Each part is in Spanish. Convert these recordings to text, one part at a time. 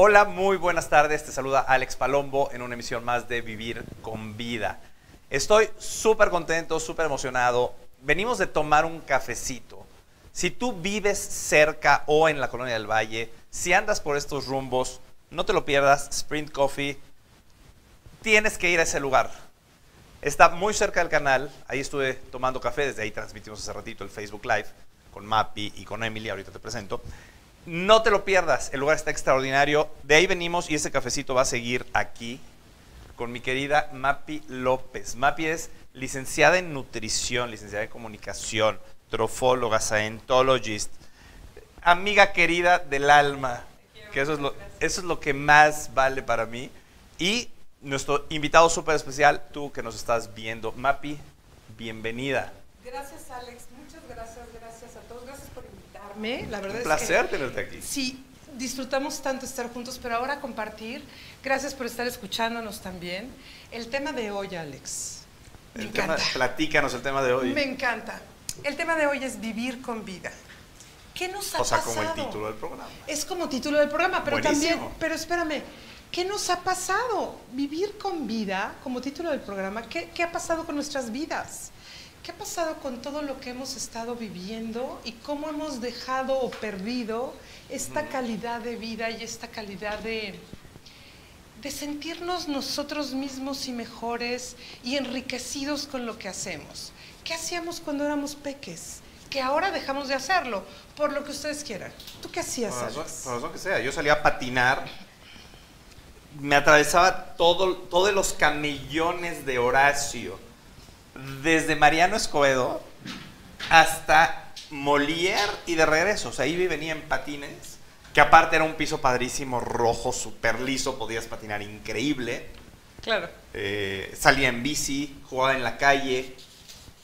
Hola, muy buenas tardes. Te saluda Alex Palombo en una emisión más de Vivir con Vida. Estoy súper contento, súper emocionado. Venimos de tomar un cafecito. Si tú vives cerca o en la colonia del Valle, si andas por estos rumbos, no te lo pierdas. Sprint Coffee, tienes que ir a ese lugar. Está muy cerca del canal. Ahí estuve tomando café. Desde ahí transmitimos hace ratito el Facebook Live con Mappy y con Emily. Ahorita te presento. No te lo pierdas, el lugar está extraordinario. De ahí venimos y ese cafecito va a seguir aquí con mi querida Mapi López. Mapi es licenciada en nutrición, licenciada en comunicación, trofóloga, scientologist, amiga querida del alma, que eso es lo, eso es lo que más vale para mí. Y nuestro invitado súper especial, tú que nos estás viendo, Mapi, bienvenida. Gracias Alex, muchas gracias, gracias a todos, gracias por invitarme. La verdad Un es placer que, tenerte aquí. Sí, disfrutamos tanto estar juntos, pero ahora compartir. Gracias por estar escuchándonos también. El tema de hoy, Alex. Me El tema- encanta. platícanos el tema de hoy. Me encanta. El tema de hoy es vivir con vida. ¿Qué nos ha o sea, pasado? como el título del programa. Es como título del programa, pero Buenísimo. también, pero espérame, ¿qué nos ha pasado? Vivir con vida, como título del programa, ¿qué, qué ha pasado con nuestras vidas? ¿Qué ha pasado con todo lo que hemos estado viviendo y cómo hemos dejado o perdido esta calidad de vida y esta calidad de, de sentirnos nosotros mismos y mejores y enriquecidos con lo que hacemos? ¿Qué hacíamos cuando éramos peques? Que ahora dejamos de hacerlo, por lo que ustedes quieran. ¿Tú qué hacías, Por razón, por razón que sea. Yo salía a patinar, me atravesaba todo, todos los camellones de Horacio, desde Mariano Escobedo hasta Molière y de regreso. O sea, iba y venía en patines, que aparte era un piso padrísimo, rojo, súper liso, podías patinar increíble. Claro. Eh, salía en bici, jugaba en la calle.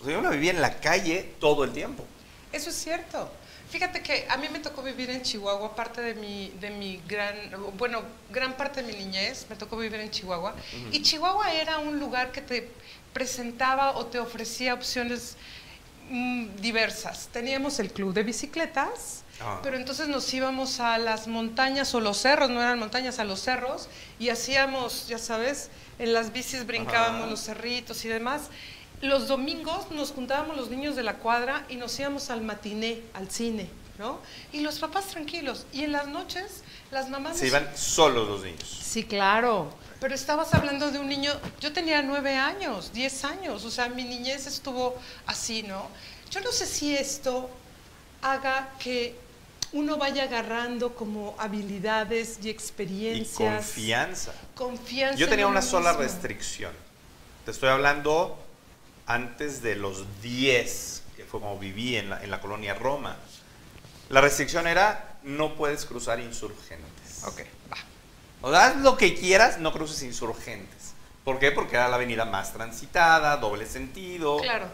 O sea, yo me vivía en la calle todo el tiempo. Eso es cierto. Fíjate que a mí me tocó vivir en Chihuahua, parte de mi, de mi gran, bueno, gran parte de mi niñez me tocó vivir en Chihuahua. Y Chihuahua era un lugar que te presentaba o te ofrecía opciones mm, diversas. Teníamos el club de bicicletas, Ah. pero entonces nos íbamos a las montañas o los cerros, no eran montañas, a los cerros, y hacíamos, ya sabes, en las bicis brincábamos Ajá. los cerritos y demás. Los domingos nos juntábamos los niños de la cuadra y nos íbamos al matiné, al cine, ¿no? Y los papás tranquilos. Y en las noches, las mamás... Se nos- iban solos los niños. Sí, claro. Pero estabas hablando de un niño, yo tenía nueve años, diez años, o sea, mi niñez estuvo así, ¿no? Yo no sé si esto haga que uno vaya agarrando como habilidades y Y experiencias. confianza. Confianza. Yo en tenía una sola mismo. restricción. Te estoy hablando antes de los 10, que fue como viví en la, en la colonia Roma. La restricción era, no puedes cruzar insurgentes. Ok, va. O sea, haz lo que quieras, no cruces insurgentes. ¿Por qué? Porque era la avenida más transitada, doble sentido. Claro.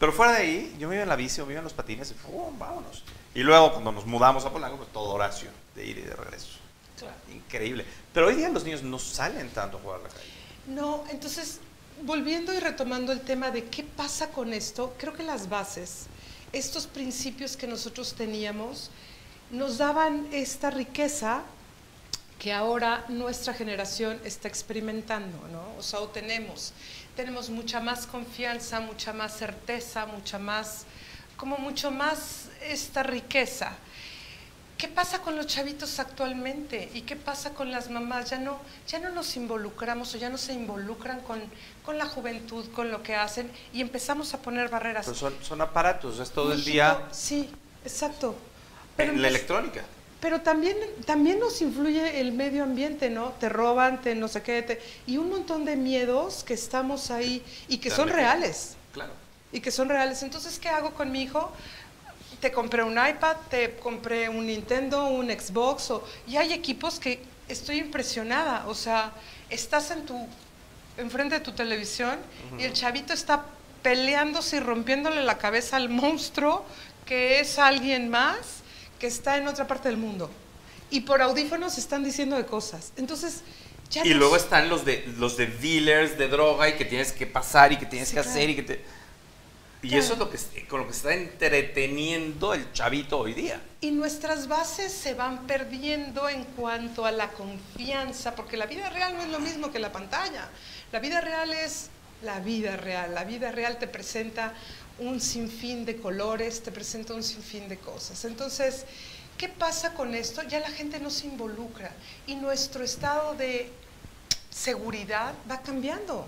Pero fuera de ahí, yo me iba en la bici o me iba en los patines y ¡pum! vámonos. Y luego cuando nos mudamos a Polanco, pues todo Horacio, de ir y de regreso. Claro. Increíble. Pero hoy día los niños no salen tanto a jugar a la calle. No, entonces, volviendo y retomando el tema de qué pasa con esto, creo que las bases, estos principios que nosotros teníamos, nos daban esta riqueza que ahora nuestra generación está experimentando, ¿no? O sea, o tenemos, tenemos mucha más confianza, mucha más certeza, mucha más, como mucho más esta riqueza. ¿Qué pasa con los chavitos actualmente? ¿Y qué pasa con las mamás? Ya no, ya no nos involucramos o ya no se involucran con, con la juventud, con lo que hacen y empezamos a poner barreras. Pero son, son aparatos, es todo el día Sí, exacto. en la electrónica. Pero también, también nos influye el medio ambiente, ¿no? Te roban, te no sé qué, te- y un montón de miedos que estamos ahí y que son reales, Claro. y que son reales. Entonces, ¿qué hago con mi hijo? Te compré un iPad, te compré un Nintendo, un Xbox, o, y hay equipos que estoy impresionada, o sea, estás en tu, enfrente de tu televisión y el chavito está peleándose y rompiéndole la cabeza al monstruo que es alguien más que está en otra parte del mundo. Y por audífonos están diciendo de cosas. Entonces, ya Y no luego están los de los de dealers de droga y que tienes que pasar y que tienes Sí, que claro. hacer y que te Y eso es lo que, con lo que está entreteniendo el chavito hoy día. Y nuestras bases se van perdiendo en cuanto a la confianza, porque la vida real no es lo mismo que la pantalla. La vida real es la vida real. La vida real te presenta un sinfín de colores, te presenta un sinfín de cosas. Entonces, ¿qué pasa con esto? Ya la gente no se involucra y nuestro estado de seguridad va cambiando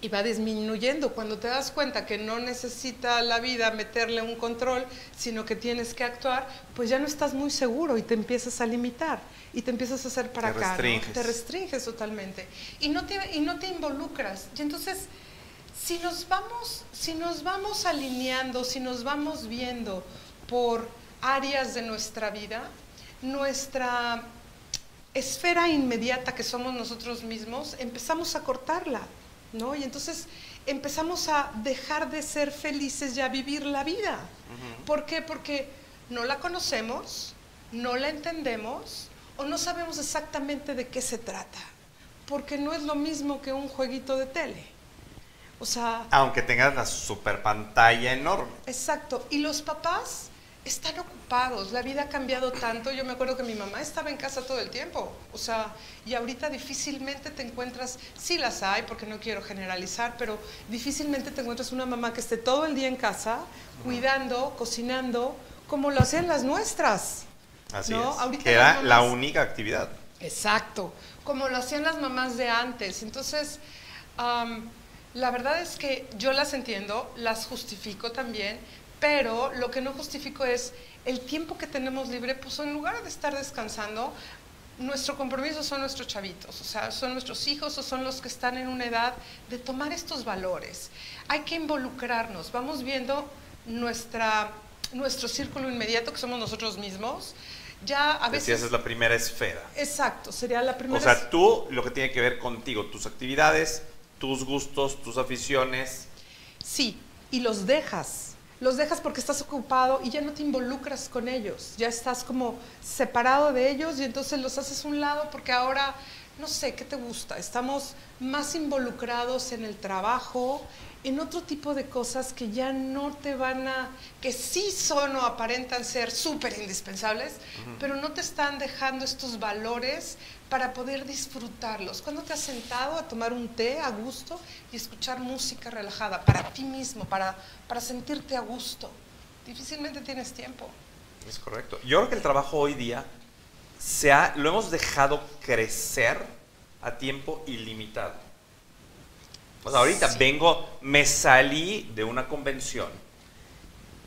y va disminuyendo. Cuando te das cuenta que no necesita la vida meterle un control, sino que tienes que actuar, pues ya no estás muy seguro y te empiezas a limitar y te empiezas a hacer para te acá. Restringes. Te restringes totalmente y no te, y no te involucras. Y entonces, si nos, vamos, si nos vamos alineando, si nos vamos viendo por áreas de nuestra vida, nuestra esfera inmediata que somos nosotros mismos, empezamos a cortarla. ¿No? Y entonces empezamos a dejar de ser felices y a vivir la vida. ¿Por qué? Porque no la conocemos, no la entendemos o no sabemos exactamente de qué se trata. Porque no es lo mismo que un jueguito de tele. O sea... Aunque tengas la super pantalla enorme. Exacto. Y los papás están ocupados, la vida ha cambiado tanto. Yo me acuerdo que mi mamá estaba en casa todo el tiempo, o sea, y ahorita difícilmente te encuentras, sí las hay, porque no quiero generalizar, pero difícilmente te encuentras una mamá que esté todo el día en casa, cuidando, cocinando, como lo hacían las nuestras. Así es. que era la única actividad. Exacto, como lo hacían las mamás de antes. Entonces, la verdad es que yo las entiendo, las justifico también, pero lo que no justifico es el tiempo que tenemos libre, pues en lugar de estar descansando, nuestro compromiso son nuestros chavitos, o sea, son nuestros hijos o son los que están en una edad de tomar estos valores. Hay que involucrarnos, vamos viendo nuestra, nuestro círculo inmediato, que somos nosotros mismos. Ya a veces... esa es la primera esfera. Exacto, sería la primera. O sea, tú, lo que tiene que ver contigo, tus actividades, tus gustos, tus aficiones. Sí, y los dejas los dejas porque estás ocupado y ya no te involucras con ellos, ya estás como separado de ellos y entonces los haces un lado porque ahora, no sé, ¿qué te gusta? Estamos más involucrados en el trabajo, en otro tipo de cosas que ya no te van a, que sí son o aparentan ser súper indispensables, pero no te están dejando estos valores para poder disfrutarlos. ¿Cuándo te has sentado a tomar un té a gusto y escuchar música relajada para ti mismo, para, para sentirte a gusto? Difícilmente tienes tiempo. Es correcto. Yo creo que el trabajo hoy día se ha, lo hemos dejado crecer a tiempo ilimitado. Pues ahorita vengo, me salí de una convención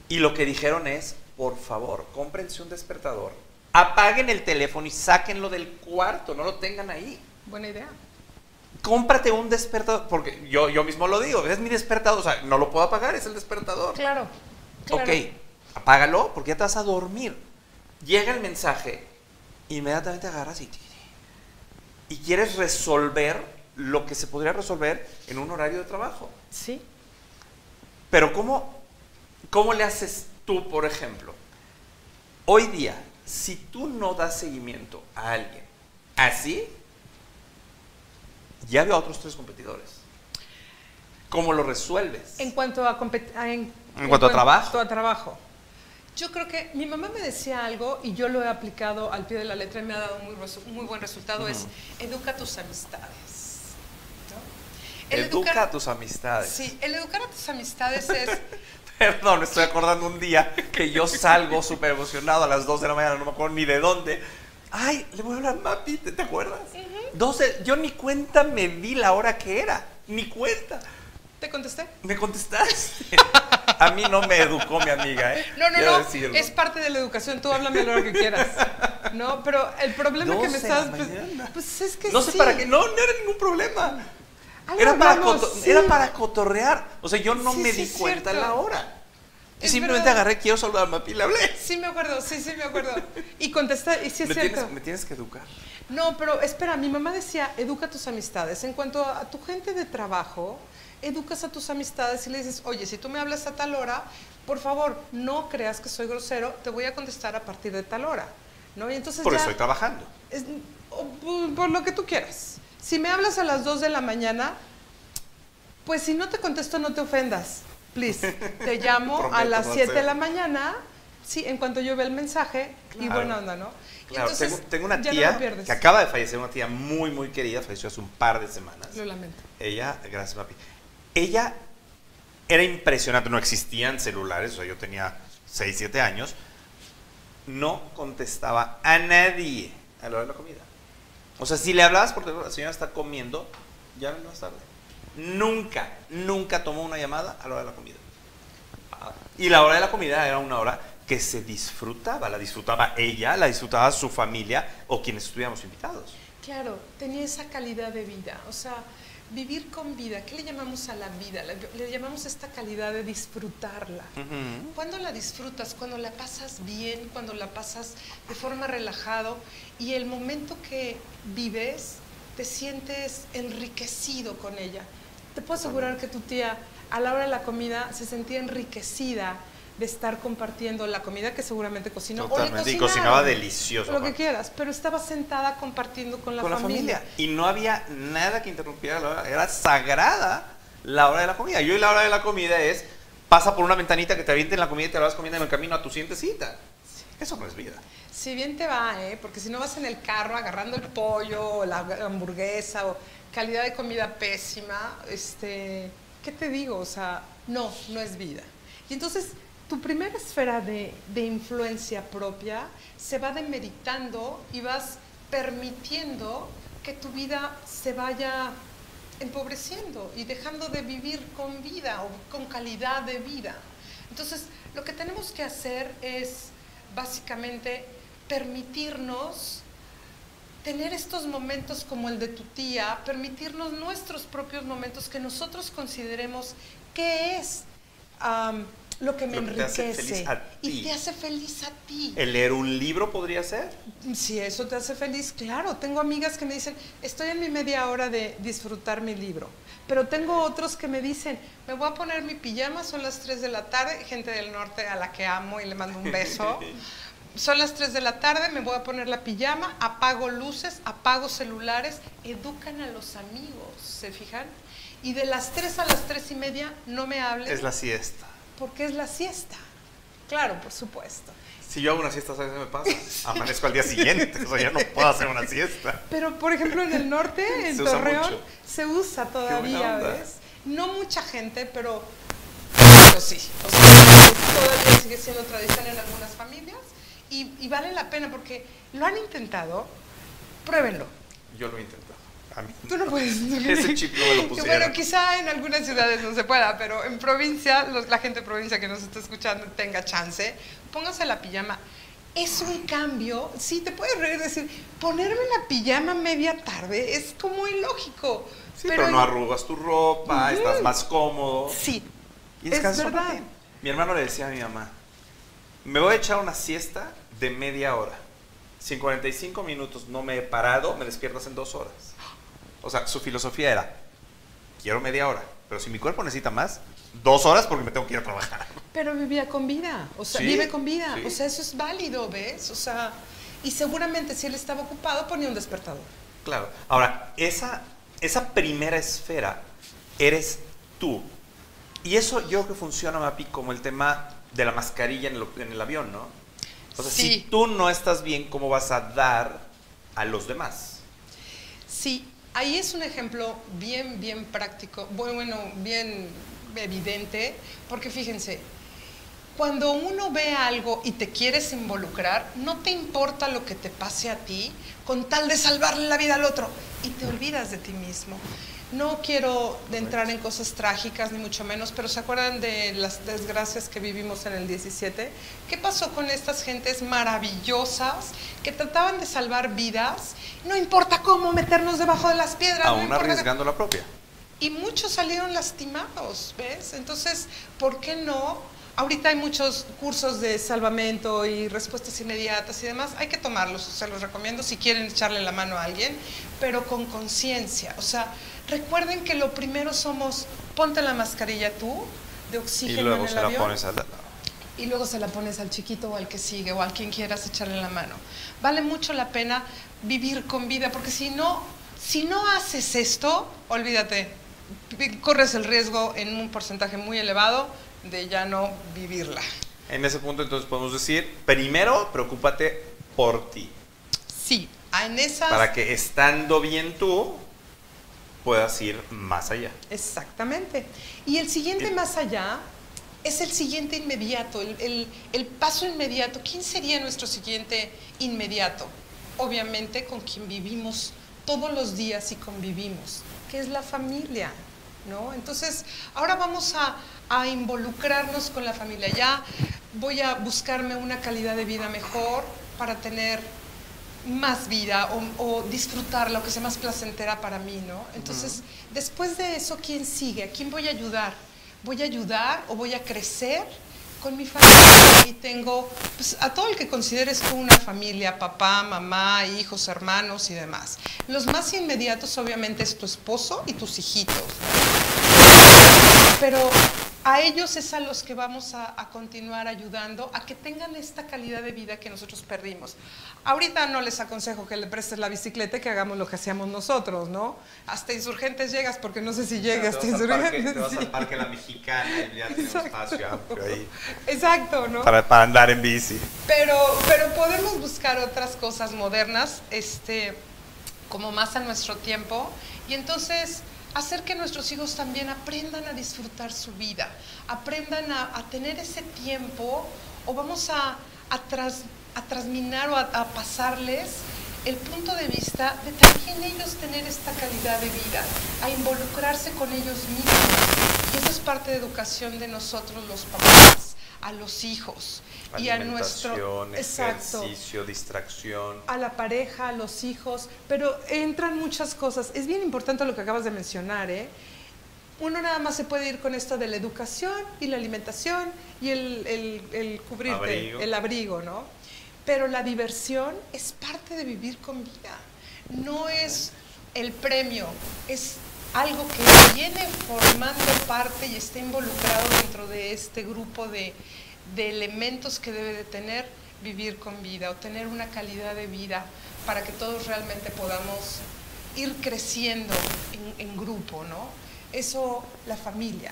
y lo que dijeron es, por favor, cómprense un despertador apaguen el teléfono y sáquenlo del cuarto, no lo tengan ahí. Buena idea. Cómprate un despertador, porque yo, yo mismo lo digo, es mi despertador, o sea, no lo puedo apagar, es el despertador. Claro. Ok, apágalo porque ya te vas a dormir. Llega el mensaje, inmediatamente agarras y, y quieres resolver lo que se podría resolver en un horario de trabajo. Sí. Pero ¿cómo, cómo le haces tú, por ejemplo? Hoy día, si tú no das seguimiento a alguien así, ya veo a otros tres competidores. ¿Cómo lo resuelves? En cuanto a, en, cuanto a trabajo. a trabajo. Yo creo que mi mamá me decía algo y yo lo he aplicado al pie de la letra y me ha dado muy, muy buen resultado, es educa tus amistades. educa a tus amistades. Sí, el educar a tus amistades es Perdón, me estoy acordando un día que yo salgo súper emocionado a las 2 de la mañana, no me acuerdo ni de dónde. Ay, le voy a hablar a Mapi, ¿te, acuerdas? 12, yo ni cuenta me di la hora que era, ni cuenta. ¿Te contesté? ¿Me contestaste? a mí no me educó mi amiga, ¿eh? No, no, no, es parte de la educación, tú háblame a la hora que quieras. No, pero el problema que me estás... Pues, pues, es que No sé para qué, no, no era ningún problema. Era para, era para, cotorrear. O sea, yo no me di cuenta a la hora. Y simplemente agarré, quiero saludar a Mapi y le hablé. Sí, me acuerdo, sí, sí, me acuerdo. Y contesté, y sí es me cierto. Tienes, me tienes que educar. No, pero espera, mi mamá decía, educa a tus amistades. En cuanto a, tu gente de trabajo, educas a tus amistades y le dices, oye, si tú me hablas a tal hora, por favor, no creas que soy grosero, te voy a contestar a partir de tal hora. ¿no? Y entonces Porque estoy trabajando. por lo que tú quieras. Si me hablas a las 2 de la mañana, pues si no te contesto, no te ofendas. please, te llamo a las no 7 de la mañana, sí, en cuanto yo vea el mensaje, y Claro. buena onda, ¿no? Y Claro, entonces, tengo, tengo una ya no tía pierdes. que acaba de fallecer, una tía muy, muy querida, falleció hace un par de semanas. Lo lamento. Ella, gracias papi. Ella era impresionante, no existían celulares, o sea, yo tenía 6, 7 años, no contestaba a nadie a la hora de la comida. O sea, si le hablabas porque la señora está comiendo, ya más tarde. Nunca, nunca tomó una llamada a la hora de la comida. Y la hora de la comida era una hora que se disfrutaba, la disfrutaba ella, la disfrutaba su familia o quienes estuviéramos invitados. Claro, tenía esa calidad de vida, o sea, vivir con vida, ¿qué le llamamos a la vida? Le, llamamos esta calidad de disfrutarla. ¿Cuándo la disfrutas? Cuando la pasas bien, cuando la pasas de forma relajado y el momento que vives te sientes enriquecido con ella. Te puedo asegurar que tu tía a la hora de la comida se sentía enriquecida de estar compartiendo la comida que seguramente cocinó. o le Totalmente, y cocinaron, cocinaba delicioso, Lo que quieras, pero estaba sentada compartiendo con la con familia. la familia. Y no había nada que interrumpiera la hora. Era sagrada la hora de la comida. Yo y la hora de la comida es, pasa por una ventanita que te avienten la comida y te la vas comiendo en el camino a tu siguiente cita. Eso no es vida. Si bien te va, ¿eh? porque si no vas en el carro agarrando el pollo o la hamburguesa o calidad de comida pésima, este, ¿qué te digo? O sea, no, no es vida. Y entonces tu primera esfera de, de influencia propia se va demeritando y vas permitiendo que tu vida se vaya empobreciendo y dejando de vivir con vida o con calidad de vida. Entonces, lo que tenemos que hacer es básicamente permitirnos tener estos momentos como el de tu tía, permitirnos nuestros propios momentos que nosotros consideremos qué es lo que me Lo que te hace enriquece feliz a y ti. te hace feliz a ti. ¿El leer un libro podría ser? Si eso te hace feliz, claro. Tengo amigas que me dicen, estoy en mi media hora de disfrutar mi libro. Pero tengo otros que me dicen, me voy a poner mi pijama, son las 3 de la tarde, gente del norte a la que amo y le mando un beso. Son las 3 de la tarde, me voy a poner la pijama, apago luces, apago celulares, educan a los amigos, ¿se fijan? Y de las 3 a las 3 y media no me hablen Es la siesta. Porque es la siesta. Claro, por supuesto. Si yo hago una siesta, ¿sabes qué me pasa? Amanezco al día siguiente. O sea, ya no puedo hacer una siesta. Pero, por ejemplo, en el norte, en Se Torreón, se usa todavía. ¿ves? No mucha gente, pero, pero sí. O sea, todavía sigue siendo tradición en algunas familias y, y vale la pena porque lo han intentado, pruébenlo. Yo lo he intentado. A mí. Tú no puedes. Ese chip no me lo Que pusieron. Bueno, quizá en algunas ciudades no se pueda, pero en provincia, los- la gente de provincia que nos está escuchando tenga chance, póngase la pijama. Es un cambio, sí, te puedes reír, decir, ponerme la pijama media tarde es como ilógico. Sí, pero, no arrugas tu ropa, estás más cómodo. Sí, Y es un verdad. Mi hermano le decía a mi mamá, me voy a echar una siesta de media hora. Si en 45 minutos no me he parado, me despiertas en dos horas. O sea, su filosofía era, quiero media hora, pero si mi cuerpo necesita más, dos horas porque me tengo que ir a trabajar. Pero vivía con vida, o sea, Sí, vive con vida, sí. o sea, eso es válido, ¿ves? O sea, y seguramente si él estaba ocupado ponía un despertador. Claro. Ahora, esa, esa primera esfera eres tú. Y eso yo creo que funciona, Mapi, como el tema de la mascarilla en el, en el avión, ¿no? O sea, si tú no estás bien, ¿cómo vas a dar a los demás? Sí, ahí es un ejemplo bien, bien práctico, bueno, bien evidente, porque fíjense, cuando uno ve algo y te quieres involucrar, no te importa lo que te pase a ti con tal de salvarle la vida al otro y te olvidas de ti mismo. No quiero entrar en cosas trágicas, ni mucho menos, pero ¿se acuerdan de las desgracias que vivimos en el 17? ¿Qué pasó con estas gentes maravillosas que trataban de salvar vidas? No importa cómo meternos debajo de las piedras. no Aún importa- arriesgando la propia. y muchos salieron lastimados, ¿ves? Entonces, ¿por qué no? Ahorita hay muchos cursos de salvamento y respuestas inmediatas y demás. Hay que tomarlos, se los recomiendo si quieren echarle la mano a alguien, pero con conciencia. O sea, recuerden que lo primero somos, ponte la mascarilla tú, de Y oxígeno luego en el se la pones al y luego se la pones al chiquito o al que sigue o al quien quieras echarle la mano. Vale mucho la pena vivir con vida, porque si no, si no haces esto, olvídate, corres el riesgo en un porcentaje muy elevado de ya no vivirla. En ese punto entonces podemos decir, primero preocúpate por ti. Sí, en esas... Para que estando bien tú, puedas ir más allá. Exactamente. Y el siguiente más allá es el siguiente inmediato, el, el, paso inmediato. ¿Quién sería nuestro siguiente inmediato? Obviamente con quien vivimos todos los días y convivimos, que es la familia. ¿No? Entonces, ahora vamos a, a, involucrarnos con la familia. Ya voy a buscarme una calidad de vida mejor para tener más vida o, disfrutar lo que sea más placentera para mí, ¿no? Entonces, después de eso, ¿quién sigue? ¿A quién voy a ayudar? ¿Voy a ayudar o voy a crecer con mi familia? Y tengo pues, a todo el que consideres tú una familia, papá, mamá, hijos, hermanos y demás. Los más inmediatos, obviamente, es tu esposo y tus hijitos. Pero a ellos es a los que vamos a, continuar ayudando a que tengan esta calidad de vida que nosotros perdimos. Ahorita no les aconsejo que le prestes la bicicleta y que hagamos lo que hacíamos nosotros, ¿no? Hasta Insurgentes llegas, porque no sé si llegas hasta Insurgentes. Te vas al parque La Mexicana y ya espacio amplio ahí. Exacto, ¿no? Para, para, andar en bici. Pero, pero podemos buscar otras cosas modernas, este, como más a nuestro tiempo. Y entonces hacer que nuestros hijos también aprendan a disfrutar su vida, aprendan a, tener ese tiempo o vamos a, a, a transminar o a, pasarles el punto de vista de también ellos tener esta calidad de vida, a involucrarse con ellos mismos. Y eso es parte de educación de nosotros los papás, a los hijos y a nuestro ejercicio, distracción, a la pareja, a los hijos, pero entran muchas cosas. Es bien importante lo que acabas de mencionar, ¿eh? Uno nada más se puede ir con esto de la educación y la alimentación y el, el, cubrirte, el abrigo, ¿no? Pero la diversión es parte de vivir con vida. No es el premio, es algo que viene formando parte y está involucrado dentro de este grupo de, de elementos que debe de tener vivir con vida o tener una calidad de vida para que todos realmente podamos ir creciendo en, grupo, ¿no? Eso, la familia.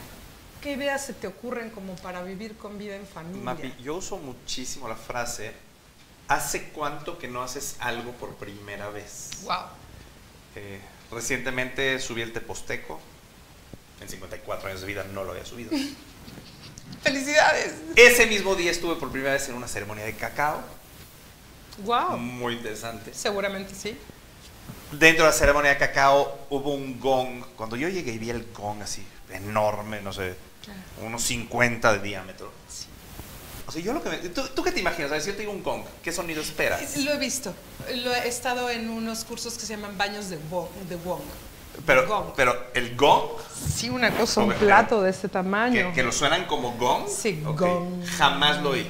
¿Qué ideas se te ocurren como para vivir con vida en familia? Mapi, yo uso muchísimo la frase, ¿hace cuánto que no haces algo por primera vez? Wow. Eh, recientemente subí el Teposteco, en 54 años de vida no lo había subido. Felicidades. Ese mismo día estuve por primera vez en una ceremonia de cacao. Wow. Muy interesante. Seguramente sí. Dentro de la ceremonia de cacao hubo un gong. Cuando yo llegué y vi el gong así, enorme, no sé, unos 50 de diámetro. Sí. O sea, yo lo que ¿tú, qué te imaginas? A ver, si yo te digo un gong, ¿qué sonido esperas? Lo he visto. Lo he estado en unos cursos que se llaman baños de, de gong. Pero, pero el gong. Sí, una cosa, un plato de este tamaño. Que, lo suenan como gong. Sí, gong. Jamás lo oí.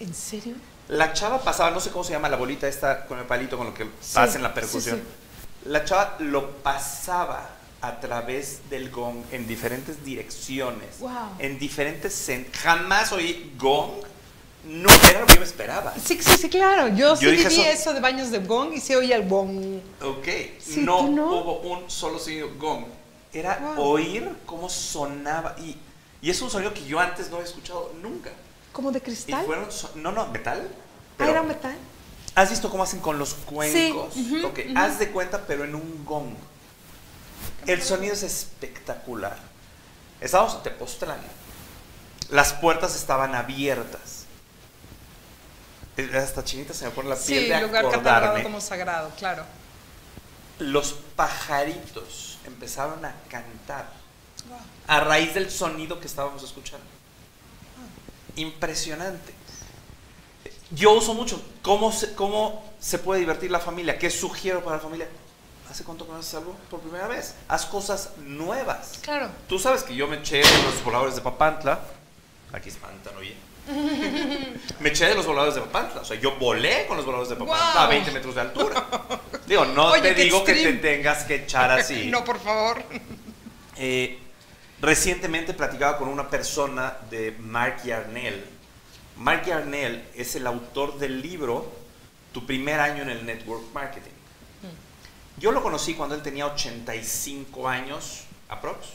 ¿En serio? La chava pasaba, no sé cómo se llama la bolita esta con el palito con lo que hacen la percusión. La chava lo pasaba a través del gong en diferentes direcciones, wow. en diferentes jamás oí gong no era lo que yo me esperaba. Sí, sí, sí, claro. Yo, sí viví eso... de baños de gong y se oía el gong. Ok. no, hubo un solo sonido gong. Era oír cómo sonaba. Y, y, es un sonido que yo antes no había escuchado nunca. ¿Como de cristal? no, no, metal. ah, era metal. ¿Has visto cómo hacen con los cuencos? Sí. ok, haz de cuenta, pero en un gong. El sonido es espectacular. Estábamos en Tepoztlán. Las puertas estaban abiertas hasta chinita se me pone la piel de lugar acordarme. como sagrado, claro. Los pajaritos empezaron a cantar a raíz del sonido que estábamos escuchando. Impresionante. Yo uso mucho. ¿Cómo se, ¿Cómo se puede divertir la familia? ¿Qué sugiero para la familia? ¿Hace cuánto que no haces algo por primera vez? Haz cosas nuevas. Claro. Tú sabes que yo me eché los voladores de Papantla. Aquí espantan, oye me eché de los voladores de Papantla. O sea, yo volé con los voladores de Papantla a 20 metros de altura. Digo, no te digo que te tengas que echar así. no, por favor. Eh, recientemente platicaba con una persona de Mark Yarnell. Mark Yarnell es el autor del libro Tu primer año en el network marketing. Mm. Yo lo conocí cuando él tenía 85 años, aprox.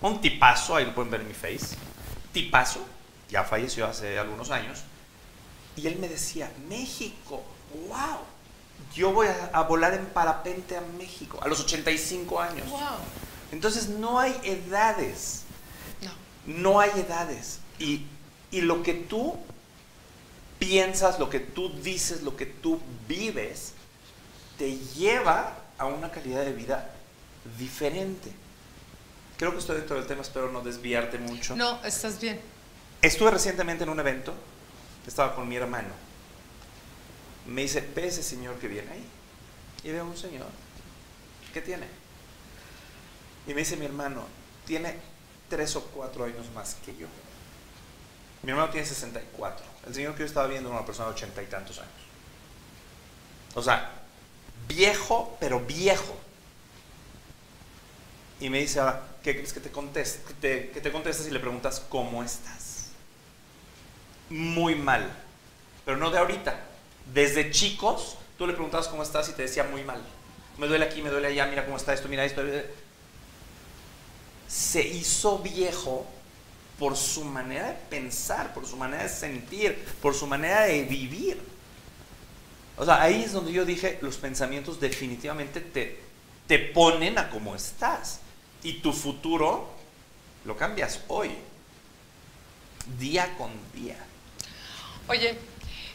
Un tipazo, ahí lo pueden ver en mi face tipazo, ya falleció hace algunos años, y él me decía, México, wow, yo voy a, a volar en parapente a México a los 85 años. Wow. Entonces no hay edades, No. no hay edades. Y, y lo que tú piensas, lo que tú dices, lo que tú vives, te lleva a una calidad de vida diferente. Creo que estoy dentro del tema, espero no desviarte mucho. No, estás bien. Estuve recientemente en un evento, estaba con mi hermano. Me dice, ve ese señor que viene ahí. Y veo un señor. ¿Qué tiene? Y me dice mi hermano, tiene tres o cuatro años más que yo. Mi hermano tiene 64. El señor que yo estaba viendo era una persona de ochenta y tantos años. O sea, viejo, pero viejo. Y me dice, ahora, ¿qué crees que te contestes? Que te, que te contestas y le preguntas, ¿cómo estás? Muy mal. Pero no de ahorita. Desde chicos, tú le preguntabas cómo estás y te decía muy mal. Me duele aquí, me duele allá, mira cómo está esto, mira esto. Se hizo viejo por su manera de pensar, por su manera de sentir, por su manera de vivir. O sea, ahí es donde yo dije, los pensamientos definitivamente te, te ponen a cómo estás. Y tu futuro lo cambias hoy, día con día. Oye,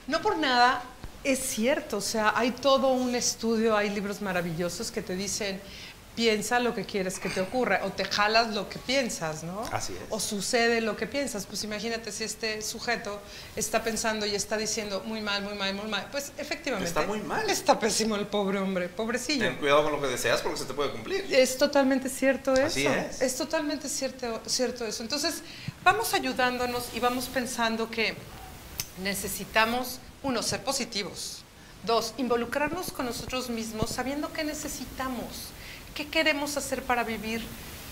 no por nada es cierto, o sea, hay todo un estudio, hay libros maravillosos que te dicen, piensa lo que quieres que te ocurra, o te jalas lo que piensas, ¿no? Así es. O sucede lo que piensas. Pues imagínate si este sujeto está pensando y está diciendo muy mal, muy mal, muy mal. Pues efectivamente. Está muy mal. Está pésimo el pobre hombre, pobrecillo. Ten cuidado con lo que deseas porque se te puede cumplir. Es totalmente cierto eso. Así es. totalmente cierto, cierto eso. Entonces, vamos ayudándonos y vamos pensando que necesitamos, uno, ser positivos. Dos, involucrarnos con nosotros mismos sabiendo qué necesitamos, qué queremos hacer para vivir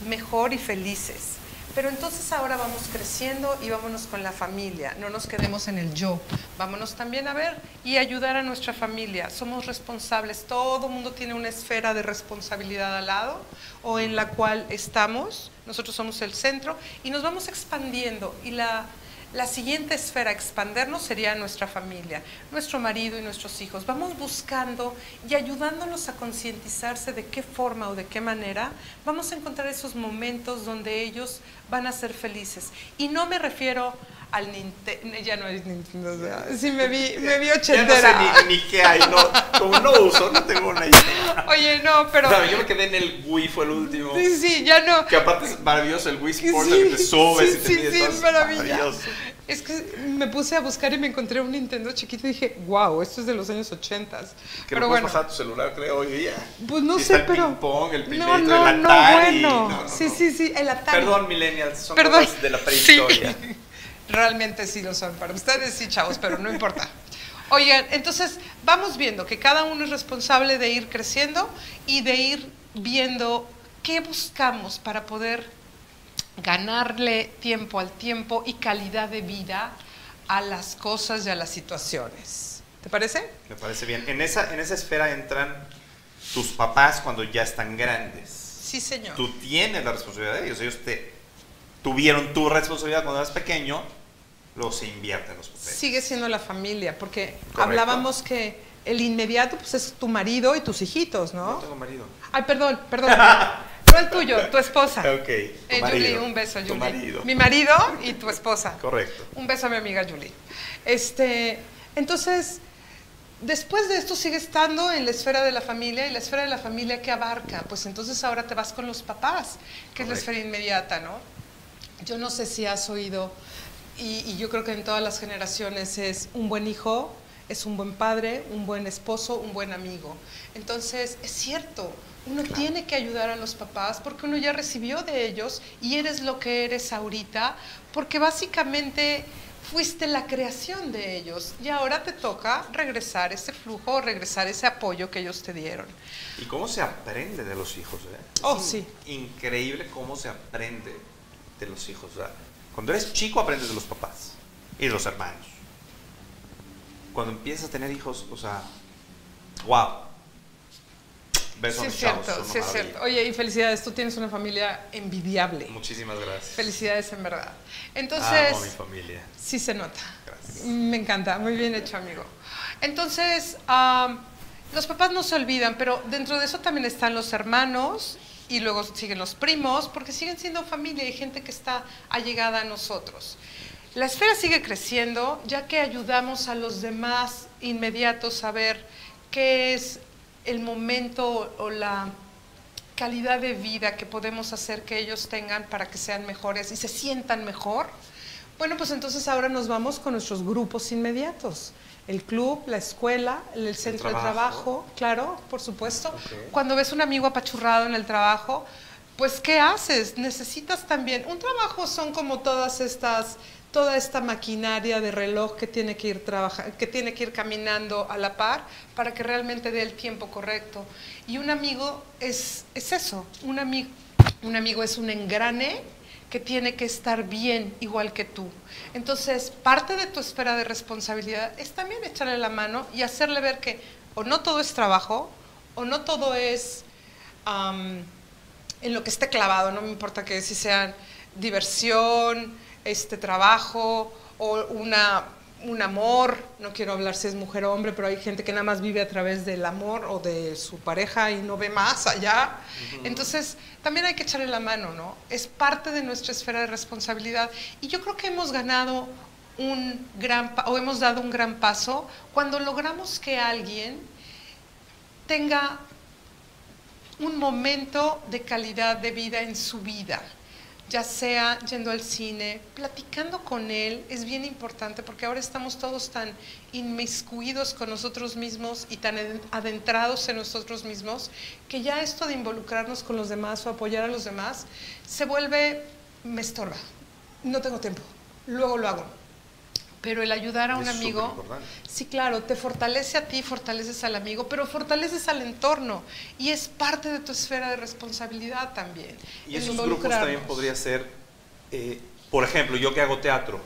mejor y felices. Pero entonces ahora vamos creciendo y vámonos con la familia, no nos quedemos en el yo, vámonos también a ver y ayudar a nuestra familia. Somos responsables, todo mundo tiene una esfera de responsabilidad al lado o en la cual estamos, nosotros somos el centro y nos vamos expandiendo y la, la siguiente esfera a expandernos sería nuestra familia, nuestro marido y nuestros hijos. Vamos buscando y ayudándolos a concientizarse de qué forma o de qué manera vamos a encontrar esos momentos donde ellos van a ser felices. Y no me refiero al Nintendo, ya no es Nintendo, o sea, sí me vi, me vi Ya no ochentera. sé ni, ni qué hay, no, como no uso, no tengo una idea. Oye, no, pero... O sea, yo me quedé en el Wii, fue el último. Sí, sí, ya no. Que aparte es maravilloso el Wii Sí, Sports, el que te subes sí, y te sí, mides sí, maravilloso. Es que me puse a buscar y me encontré un Nintendo chiquito y dije, wow, esto es de los años 80. Que Pero lo puedes bueno, bajar a tu celular, creo, hoy día. pues no Y sé, está el pero... ping-pong, el no, no, el no, Atari, bueno. no, no, sí, no. sí, sí, el Atari. Perdón, millennials, son Perdón. cosas de la Sí. Realmente sí lo son. Para ustedes sí, chavos, pero no importa. Oigan, entonces vamos viendo que cada uno es responsable de ir creciendo y de ir viendo qué buscamos para poder ganarle tiempo al tiempo y calidad de vida a las cosas y a las situaciones. ¿Te parece? Me parece bien. En esa, en esa esfera entran tus papás cuando ya están grandes. Sí, señor. Tú tienes la responsabilidad de ellos. Ellos te tuvieron tu responsabilidad cuando eras pequeño, se invierten los papeles. Sigue siendo la familia, porque Correcto. hablábamos que el inmediato pues, es tu marido y tus hijitos, No ¿no? tengo marido. Ay, perdón, perdón. No el tuyo, tu esposa. Ok. tu Eh, Julie, un beso, tu Julie. marido. Mi marido y tu esposa. Correcto. Un beso a mi amiga Julie. Este, entonces, después de esto sigue estando en la esfera de la familia y la esfera de la familia que abarca, pues entonces ahora te vas con los papás, que es la esfera inmediata, ¿no? Yo no sé si has oído, y, y yo creo que en todas las generaciones es un buen hijo, es un buen padre, un buen esposo, un buen amigo. Entonces, es cierto, uno Claro. tiene que ayudar a los papás porque uno ya recibió de ellos y eres lo que eres ahorita, porque básicamente fuiste la creación de ellos y ahora te toca regresar ese flujo, regresar ese apoyo que ellos te dieron. ¿Y cómo se aprende de los hijos? eh? Es Oh, sí. Increíble cómo se aprende de los hijos. sea, cuando eres chico aprendes de los papás y de los hermanos. Cuando empiezas a tener hijos, o sea, wow. Beso sí, es chavos, cierto, sí, es cierto. Oye, y felicidades, tú tienes una familia envidiable. Muchísimas gracias. Felicidades en verdad. Entonces, Amo a mi familia. sí se nota. Gracias. Me encanta, muy bien hecho, amigo. Entonces, am, los papás no se olvidan, pero dentro de eso también están los hermanos y luego siguen los primos, porque siguen siendo familia y gente que está allegada a nosotros. La esfera sigue creciendo, ya que ayudamos a los demás inmediatos a ver qué es el momento o la calidad de vida que podemos hacer que ellos tengan para que sean mejores y se sientan mejor. Bueno, pues entonces ahora nos vamos con nuestros grupos inmediatos. El club, la escuela, el centro de trabajo. trabajo, claro, por supuesto. Cuando ves un amigo apachurrado en el trabajo, pues ¿qué haces? Necesitas también, un trabajo son como todas estas, toda esta maquinaria de reloj que tiene que ir trabaja- que tiene que ir caminando a la par para que realmente dé el tiempo correcto. Y un amigo es, es eso, un amigo, un amigo es un engrane que tiene que estar bien igual que tú. Entonces, parte de tu esfera de responsabilidad es también echarle la mano y hacerle ver que o no todo es trabajo, o no todo es en lo que esté clavado, no me importa que si sean diversión, este trabajo o una, un amor, no quiero hablar si es mujer o hombre, pero hay gente que nada más vive a través del amor o de su pareja y no ve más allá. Entonces, también hay que echarle la mano, ¿no? Es parte de nuestra esfera de responsabilidad. Y yo creo que hemos ganado un gran, o hemos dado un gran paso cuando logramos que alguien tenga un momento de calidad de vida en su vida, ya sea yendo al cine, platicando con él, es bien importante porque ahora estamos todos tan inmiscuidos con nosotros mismos y tan en- adentrados en nosotros mismos que ya esto de involucrarnos con los demás o apoyar a los demás se vuelve, me estorba, no tengo tiempo, luego lo hago. Pero el ayudar a un es amigo. Sí, claro, te fortalece a ti, fortaleces al amigo, pero fortaleces al entorno y es parte de tu esfera de responsabilidad también. Y esos grupos también podría ser, eh, por ejemplo, yo que hago teatro.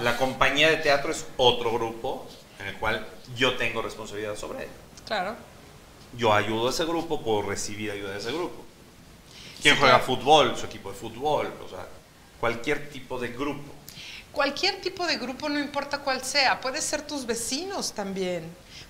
La compañía de teatro es otro grupo en el cual yo tengo responsabilidad sobre él. Claro. Yo ayudo a ese grupo, puedo recibir ayuda de ese grupo. Quien Sí, juega claro. fútbol, su equipo de fútbol, o sea, cualquier tipo de grupo. Cualquier tipo de grupo, no importa cuál sea, puede ser tus vecinos también.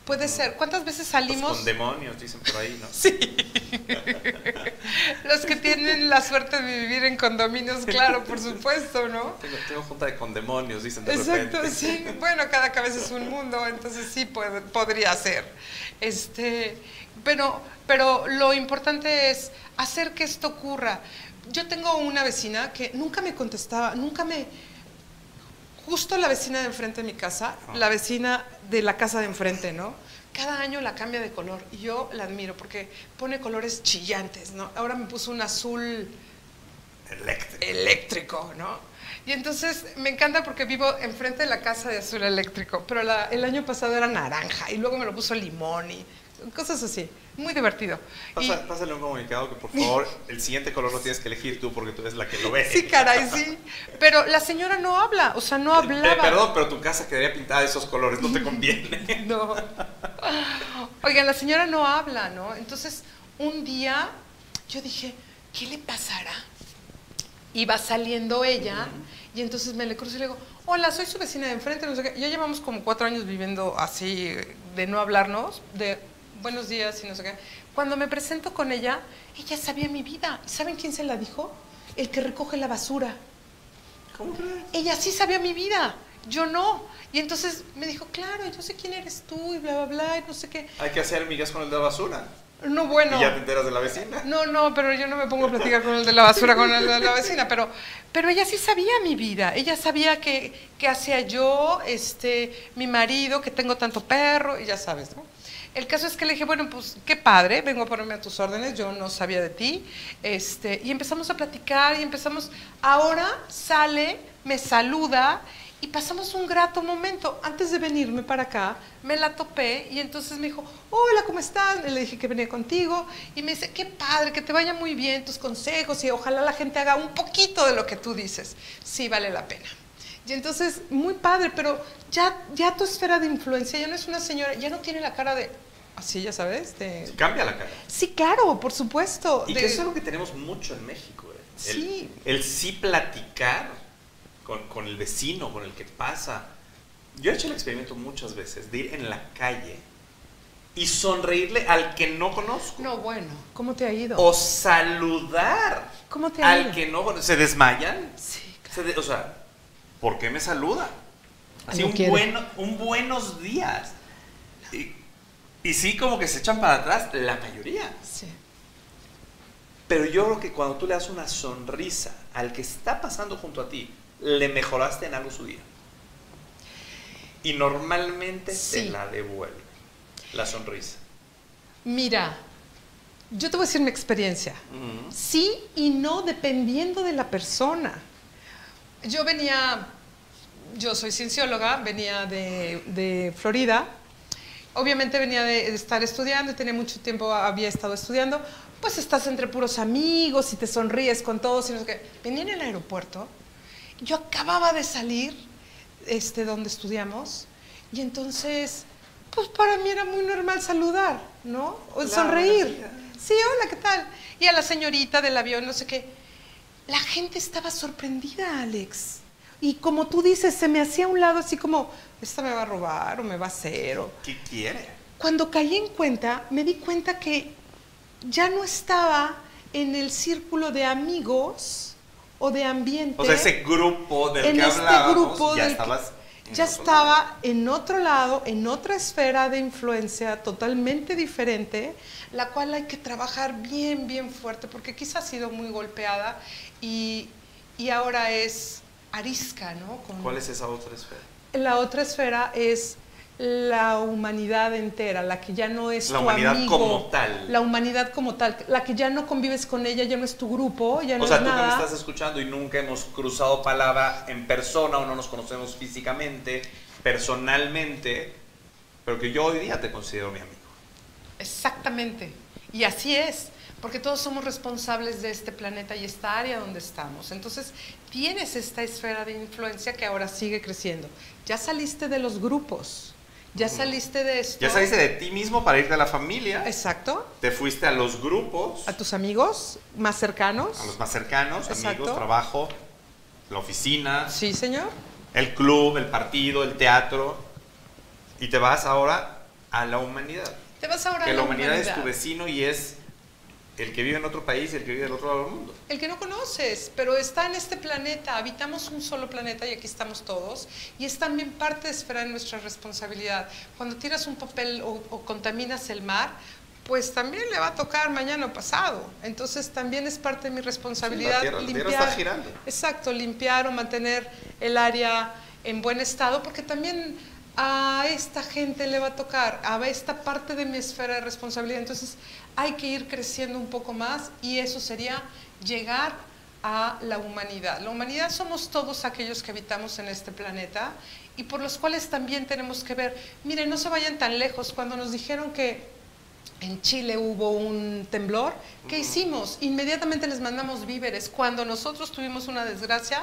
Puede ser, ¿cuántas veces Pues salimos? con demonios, dicen por ahí, ¿no? Los que tienen la suerte de vivir en condominios, claro, por supuesto, ¿no? Tengo, tengo junta de con demonios, dicen de Exacto, repente. sí. Bueno, cada cabeza es un mundo, entonces sí puede- podría ser. Este, pero, pero lo importante es hacer que esto ocurra. Yo tengo una vecina que nunca me contestaba, nunca me... Justo la vecina de enfrente de mi casa, Ah. la vecina de la casa de enfrente, ¿no? Cada año la cambia de color y yo la admiro porque pone colores chillantes, ¿no? Ahora me puso un azul Eléctrico. eléctrico, ¿no? Y entonces me encanta porque vivo enfrente de la casa de azul eléctrico, pero la- el año pasado era naranja y luego me lo puso limón y cosas así. Muy divertido. Y- Pasa- pásale un comunicado que por favor el siguiente color lo tienes que elegir tú porque tú eres la que lo ve. sí, caray, sí. Pero la señora no habla, o sea, no Pe- hablaba. Perdón, pero tu casa quedaría pintada de esos colores, no te conviene. No. Oigan, la señora no habla, ¿no? Entonces, un día yo dije, ¿qué le pasará? Iba saliendo ella y entonces me le cruzo y le digo, hola, soy su vecina de enfrente, no sé qué. Ya llevamos como cuatro años viviendo así, de no hablarnos, de buenos días y no sé qué. Cuando me presento con ella, ella sabía mi vida. ¿Y saben quién se la dijo? El que recoge la basura. ¿Cómo crees? Ella sí sabía mi vida, yo no. Y entonces me dijo, claro, yo sé quién eres tú y bla, bla, bla, y no sé qué. Hay que hacer migas con el de la basura. No, bueno. Y ya te enteras de la vecina. No, no, pero yo no me pongo a platicar con el de la basura, con el de la vecina, pero, pero ella sí sabía mi vida, ella sabía que, que hacía yo, este, mi marido, que tengo tanto perro, y ya sabes, ¿no? El caso es que le dije, bueno, pues qué padre, vengo a ponerme a tus órdenes, yo no sabía de ti, este, y empezamos a platicar y empezamos, ahora sale, me saluda y pasamos un grato momento. Antes de venirme para acá, me la topé y entonces me dijo, hola, ¿cómo estás? Le dije que venía contigo y me dice, qué padre, que te vaya muy bien tus consejos y ojalá la gente haga un poquito de lo que tú dices. Sí, vale la pena. Y entonces, muy padre, pero ya, ya tu esfera de influencia ya no es una señora, ya no tiene la cara de, Así, ya sabes. De... Cambia la cara. Sí, claro, por supuesto. Y de- que eso es algo que tenemos mucho en México. ¿eh? El, Sí. el sí platicar con, con el vecino, con el que pasa. Yo he hecho el experimento muchas veces de ir en la calle y sonreírle al que no conozco. No, bueno, ¿cómo te ha ido? O saludar ¿Cómo te ha al ido? que no. ¿Se desmayan? Sí, claro. Se de- o sea, ¿por qué me saluda? Así un, bueno, un buenos días. Y, y sí, como que se echan para atrás, la mayoría. Sí. Pero yo creo que cuando tú le das una sonrisa al que está pasando junto a ti, le mejoraste en algo su día. Y normalmente Sí. te la devuelve la sonrisa. Mira, yo te voy a decir mi experiencia. Sí y no dependiendo de la persona. Yo venía, yo soy ciencióloga, venía de, de Florida. Obviamente venía de, estar estudiando y tenía mucho tiempo, había estado estudiando. Pues estás entre puros amigos y te sonríes con todos y no sé qué. Venía en el aeropuerto. Yo acababa de salir este, donde estudiamos y entonces, pues para mí era muy normal saludar, ¿no? O Claro, sonreír. Sí, hola, ¿qué tal? Y a la señorita del avión, no sé qué. La gente estaba sorprendida, Alex. Y como tú dices, se me hacía a un lado así como, esta me va a robar o me va a hacer. O... ¿Qué quiere? Cuando caí en cuenta, me di cuenta que ya no estaba en el círculo de amigos o de ambiente O sea, ese grupo del en que este grupo ya del estabas ya estaba lado. en otro lado, en otra esfera de influencia totalmente diferente, la cual hay que trabajar bien, bien fuerte, porque quizás ha sido muy golpeada y, y ahora es arisca, ¿no? Con- ¿Cuál es esa otra esfera? La otra esfera es la humanidad entera, la que ya no es La tu humanidad amigo, como tal. la humanidad como tal, la que ya no convives con ella, ya no es tu grupo, ya no O sea, es tú que me nada. estás escuchando y nunca hemos cruzado palabra en persona o no nos conocemos físicamente, personalmente, pero que yo hoy día te considero mi amigo. Exactamente. Y así es, porque todos somos responsables de este planeta y esta área donde estamos. Entonces, tienes esta esfera de influencia que ahora sigue creciendo. Ya saliste de los grupos, ya saliste de esto. Ya saliste de ti mismo para irte a la familia, Exacto. te fuiste a los grupos, A tus amigos más cercanos. a los más cercanos, Exacto. amigos, trabajo, la oficina, Sí, señor. el club, el partido, el teatro, y te vas ahora a la humanidad. Te vas ahora Que a la la humanidad, es tu humanidad. vecino y es el que vive en otro país y el que vive del otro lado del mundo. El que no conoces, pero está en este planeta, habitamos un solo planeta y aquí estamos todos, y es también parte de nuestra responsabilidad. Cuando tiras un papel o, o contaminas el mar, pues también le va a tocar mañana o pasado. Entonces también es parte de mi responsabilidad la tierra- la tierra está girando. Exacto, limpiar o mantener el área en buen estado, porque también a esta gente le va a tocar, a esta parte de mi esfera de responsabilidad. Entonces hay que ir creciendo un poco más y eso sería llegar a la humanidad. La humanidad somos todos aquellos que habitamos en este planeta y por los cuales también tenemos que ver, miren, no se vayan tan lejos, cuando nos dijeron que en Chile hubo un temblor. ¿Qué hicimos? Inmediatamente les mandamos víveres. Cuando nosotros tuvimos una desgracia,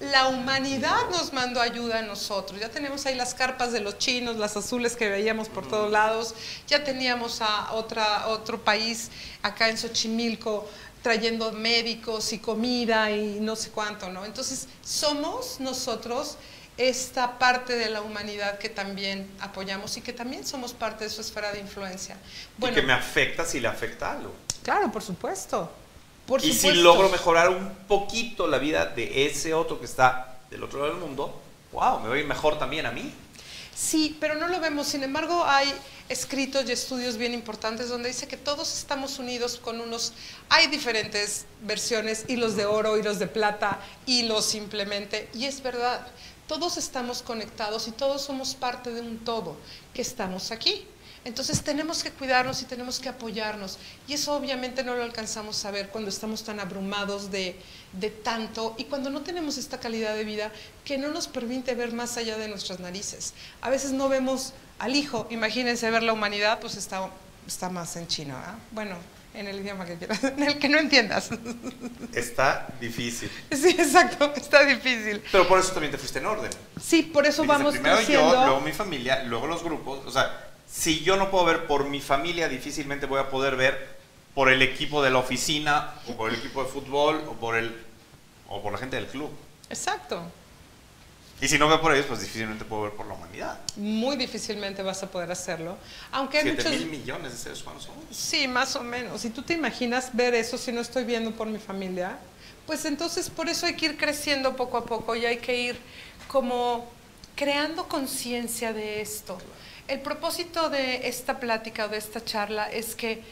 la humanidad nos mandó ayuda a nosotros. Ya tenemos ahí las carpas de los chinos, las azules que veíamos por todos lados. Ya teníamos a otra, otro país acá en Xochimilco trayendo médicos y comida y no sé cuánto, ¿no? Entonces, somos nosotros esta parte de la humanidad que también apoyamos y que también somos parte de su esfera de influencia. y que me afecta si le afecta algo. claro, por supuesto. Por y supuesto. si logro mejorar un poquito la vida de ese otro que está del otro lado del mundo, wow, me va a ir mejor también a mí. Sí, pero no lo vemos. Sin embargo, hay escritos y estudios bien importantes donde dice que todos estamos unidos con unos... Hay diferentes versiones, hilos de oro, hilos de plata, hilos simplemente. Y es verdad, todos estamos conectados y todos somos parte de un todo que estamos aquí. Entonces tenemos que cuidarnos y tenemos que apoyarnos. Y eso obviamente no lo alcanzamos a ver cuando estamos tan abrumados de, de tanto y cuando no tenemos esta calidad de vida que no nos permite ver más allá de nuestras narices. A veces no vemos al hijo. Imagínense ver la humanidad, pues está, está más en chino. ¿ah? Bueno, en el idioma que quieras, en el que no entiendas. Está difícil. Sí, exacto, está difícil. Pero por eso también te fuiste en orden. Sí, por eso Dijiste, vamos primero creciendo. yo, luego mi familia, luego los grupos. O sea, si yo no puedo ver por mi familia, difícilmente voy a poder ver por el equipo de la oficina, o por el equipo de fútbol, o por, el, o por la gente del club. Exacto. Y si no veo por ellos, pues difícilmente puedo ver por la humanidad. Muy difícilmente vas a poder hacerlo. Aunque hay muchos... mil millones de seres humanos somos. Sí, más o menos. Si tú te imaginas ver eso si no estoy viendo por mi familia, pues entonces por eso hay que ir creciendo poco a poco y hay que ir como creando conciencia de esto. El propósito de esta plática o de esta charla es que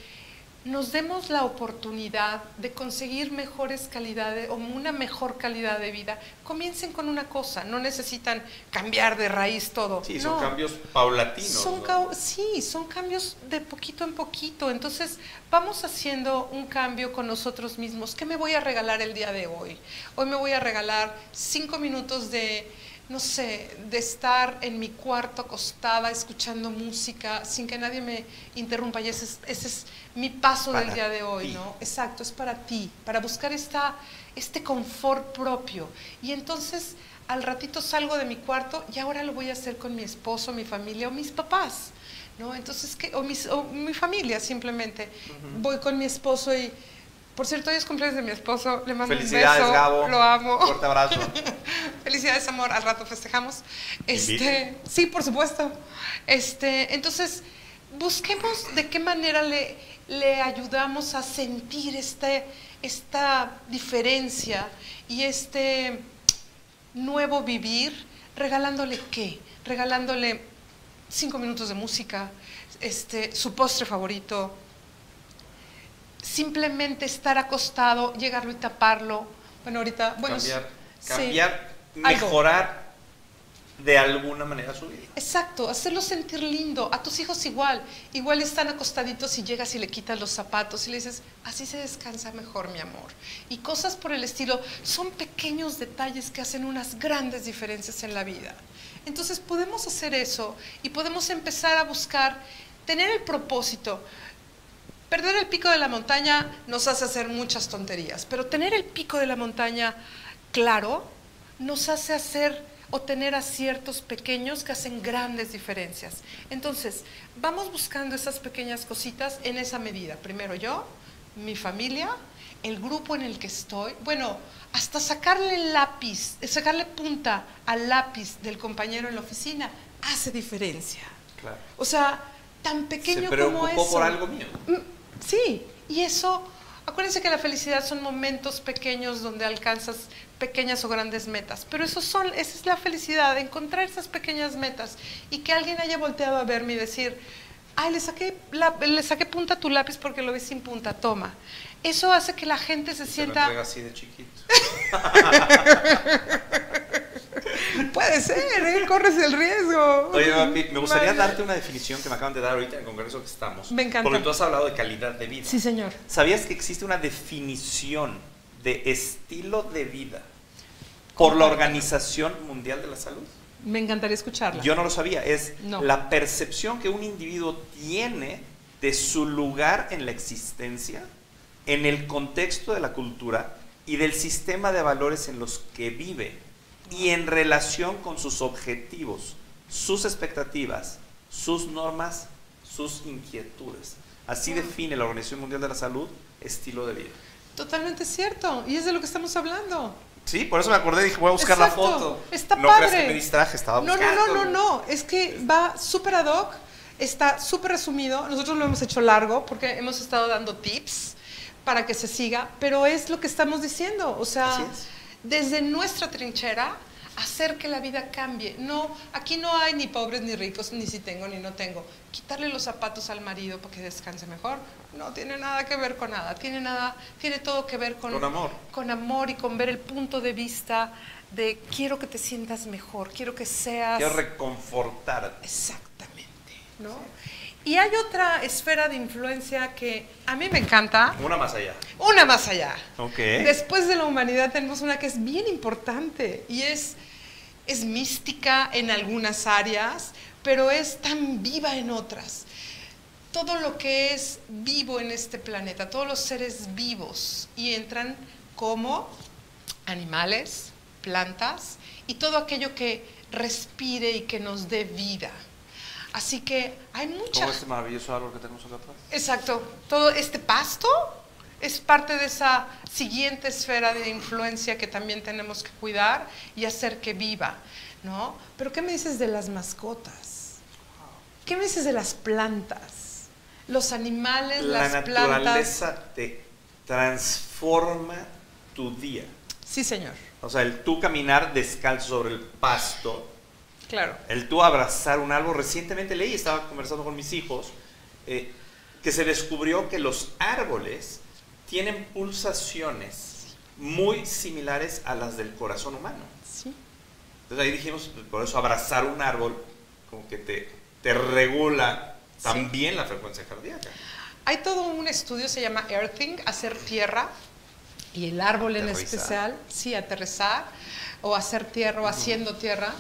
nos demos la oportunidad de conseguir mejores calidades o una mejor calidad de vida. Comiencen con una cosa, no necesitan cambiar de raíz todo. Sí, son No. cambios paulatinos. Son ¿no? ca- sí, son cambios de poquito en poquito. Entonces, vamos haciendo un cambio con nosotros mismos. ¿Qué me voy a regalar el día de hoy? Hoy me voy a regalar cinco minutos de, no sé, de estar en mi cuarto acostada escuchando música sin que nadie me interrumpa. Y ese es, ese es mi paso del día de hoy, ti. ¿no? Exacto, es para ti, para buscar esta, este confort propio. Y entonces al ratito salgo de mi cuarto y ahora lo voy a hacer con mi esposo, mi familia o mis papás. ¿no? Entonces, ¿qué? O, mis- o mi familia simplemente. Voy con mi esposo y, por cierto, hoy es cumpleaños de mi esposo, le mando un Felicidades, beso, Gabo. lo amo. Fuerte abrazo. Felicidades, amor, al rato festejamos. Este, sí, por supuesto. Este, entonces, busquemos de qué manera le, le ayudamos a sentir este, esta diferencia y este nuevo vivir, regalándole qué? Regalándole cinco minutos de música, este, su postre favorito, simplemente estar acostado, llegarlo y taparlo. Bueno, ahorita, bueno, cambiar, sí. cambiar Algo. mejorar de alguna manera su vida. Exacto, hacerlo sentir lindo. A tus hijos igual. Igual están acostaditos y llegas y le quitas los zapatos y le dices, así se descansa mejor, mi amor. Y cosas por el estilo. Son pequeños detalles que hacen unas grandes diferencias en la vida. Entonces podemos hacer eso y podemos empezar a buscar, tener el propósito. Perder el pico de la montaña nos hace hacer muchas tonterías, pero tener el pico de la montaña claro nos hace hacer o tener aciertos pequeños que hacen grandes diferencias. Entonces, vamos buscando esas pequeñas cositas en esa medida. Primero yo, mi familia, el grupo en el que estoy. Bueno, hasta sacarle el lápiz, eh, sacarle punta al lápiz del compañero en la oficina hace diferencia. Claro. O sea, tan Se pequeño como preocupó eso. por algo mío. Sí, y eso, acuérdense que la felicidad son momentos pequeños donde alcanzas pequeñas o grandes metas, pero eso son, esa es la felicidad, encontrar esas pequeñas metas y que alguien haya volteado a verme y decir, ay, le saqué, la- le saqué punta a tu lápiz porque lo ves sin punta, toma. Eso hace que la gente se Se lo sienta... entrega así de chiquito. Puede ser, ¿eh? corres el riesgo. Oye, papi, me gustaría Vale. darte una definición que me acaban de dar ahorita en el congreso que estamos. Me encanta. Porque tú has hablado de calidad de vida. Sí, señor. ¿Sabías que existe una definición de estilo de vida por la. Organización Mundial de la Salud? Me encantaría escucharla. Yo no lo sabía. Es No. la percepción que un individuo tiene de su lugar en la existencia, en el contexto de la cultura y del sistema de valores en los que vive y en relación con sus objetivos, sus expectativas, sus normas, sus inquietudes. Así define la Organización Mundial de la Salud estilo de vida. Totalmente cierto. Y es de lo que estamos hablando. Sí, por eso me acordé y dije, voy a buscar Exacto. la foto. Está no padre. creas que me distraje, estaba No, buscando. no, no, no, no. Es que va súper ad hoc, está súper resumido. Nosotros lo hemos hecho largo porque hemos estado dando tips para que se siga, pero es lo que estamos diciendo. O sea, Así es. Desde nuestra trinchera, hacer que la vida cambie. No, aquí no hay ni pobres ni ricos, ni si tengo ni no tengo. Quitarle los zapatos al marido para que descanse mejor. No tiene nada que ver con nada. Tiene nada, tiene todo que ver con Con amor. con amor y con ver el punto de vista de quiero que te sientas mejor, quiero que seas... Quiero reconfortarte. Exactamente, ¿no? Y hay otra esfera de influencia que a mí me encanta, Una más allá. una más allá. Ok. Después de la humanidad tenemos una que es bien importante y es, es mística en algunas áreas, pero es tan viva en otras. Todo lo que es vivo en este planeta, todos los seres vivos, y entran como animales, plantas y todo aquello que respire y que nos dé vida. Así que hay mucha... Como este maravilloso árbol que tenemos acá atrás. Exacto. Todo este pasto es parte de esa siguiente esfera de influencia que también tenemos que cuidar y hacer que viva, ¿no? Pero ¿qué me dices de las mascotas? ¿Qué me dices de las plantas? Los animales, La las plantas. naturaleza te transforma tu día. Sí, señor. O sea, el tú caminar descalzo sobre el pasto, Claro. el tú abrazar un árbol. Recientemente leí, estaba conversando con mis hijos, eh, que se descubrió que los árboles tienen pulsaciones muy similares a las del corazón humano. Sí. Entonces ahí dijimos, pues, por eso abrazar un árbol como que te, te regula Sí. también la frecuencia cardíaca. Hay todo un estudio, se llama Earthing, hacer tierra, y el árbol en especial, sí, aterrizar, o hacer tierra, o haciendo tierra.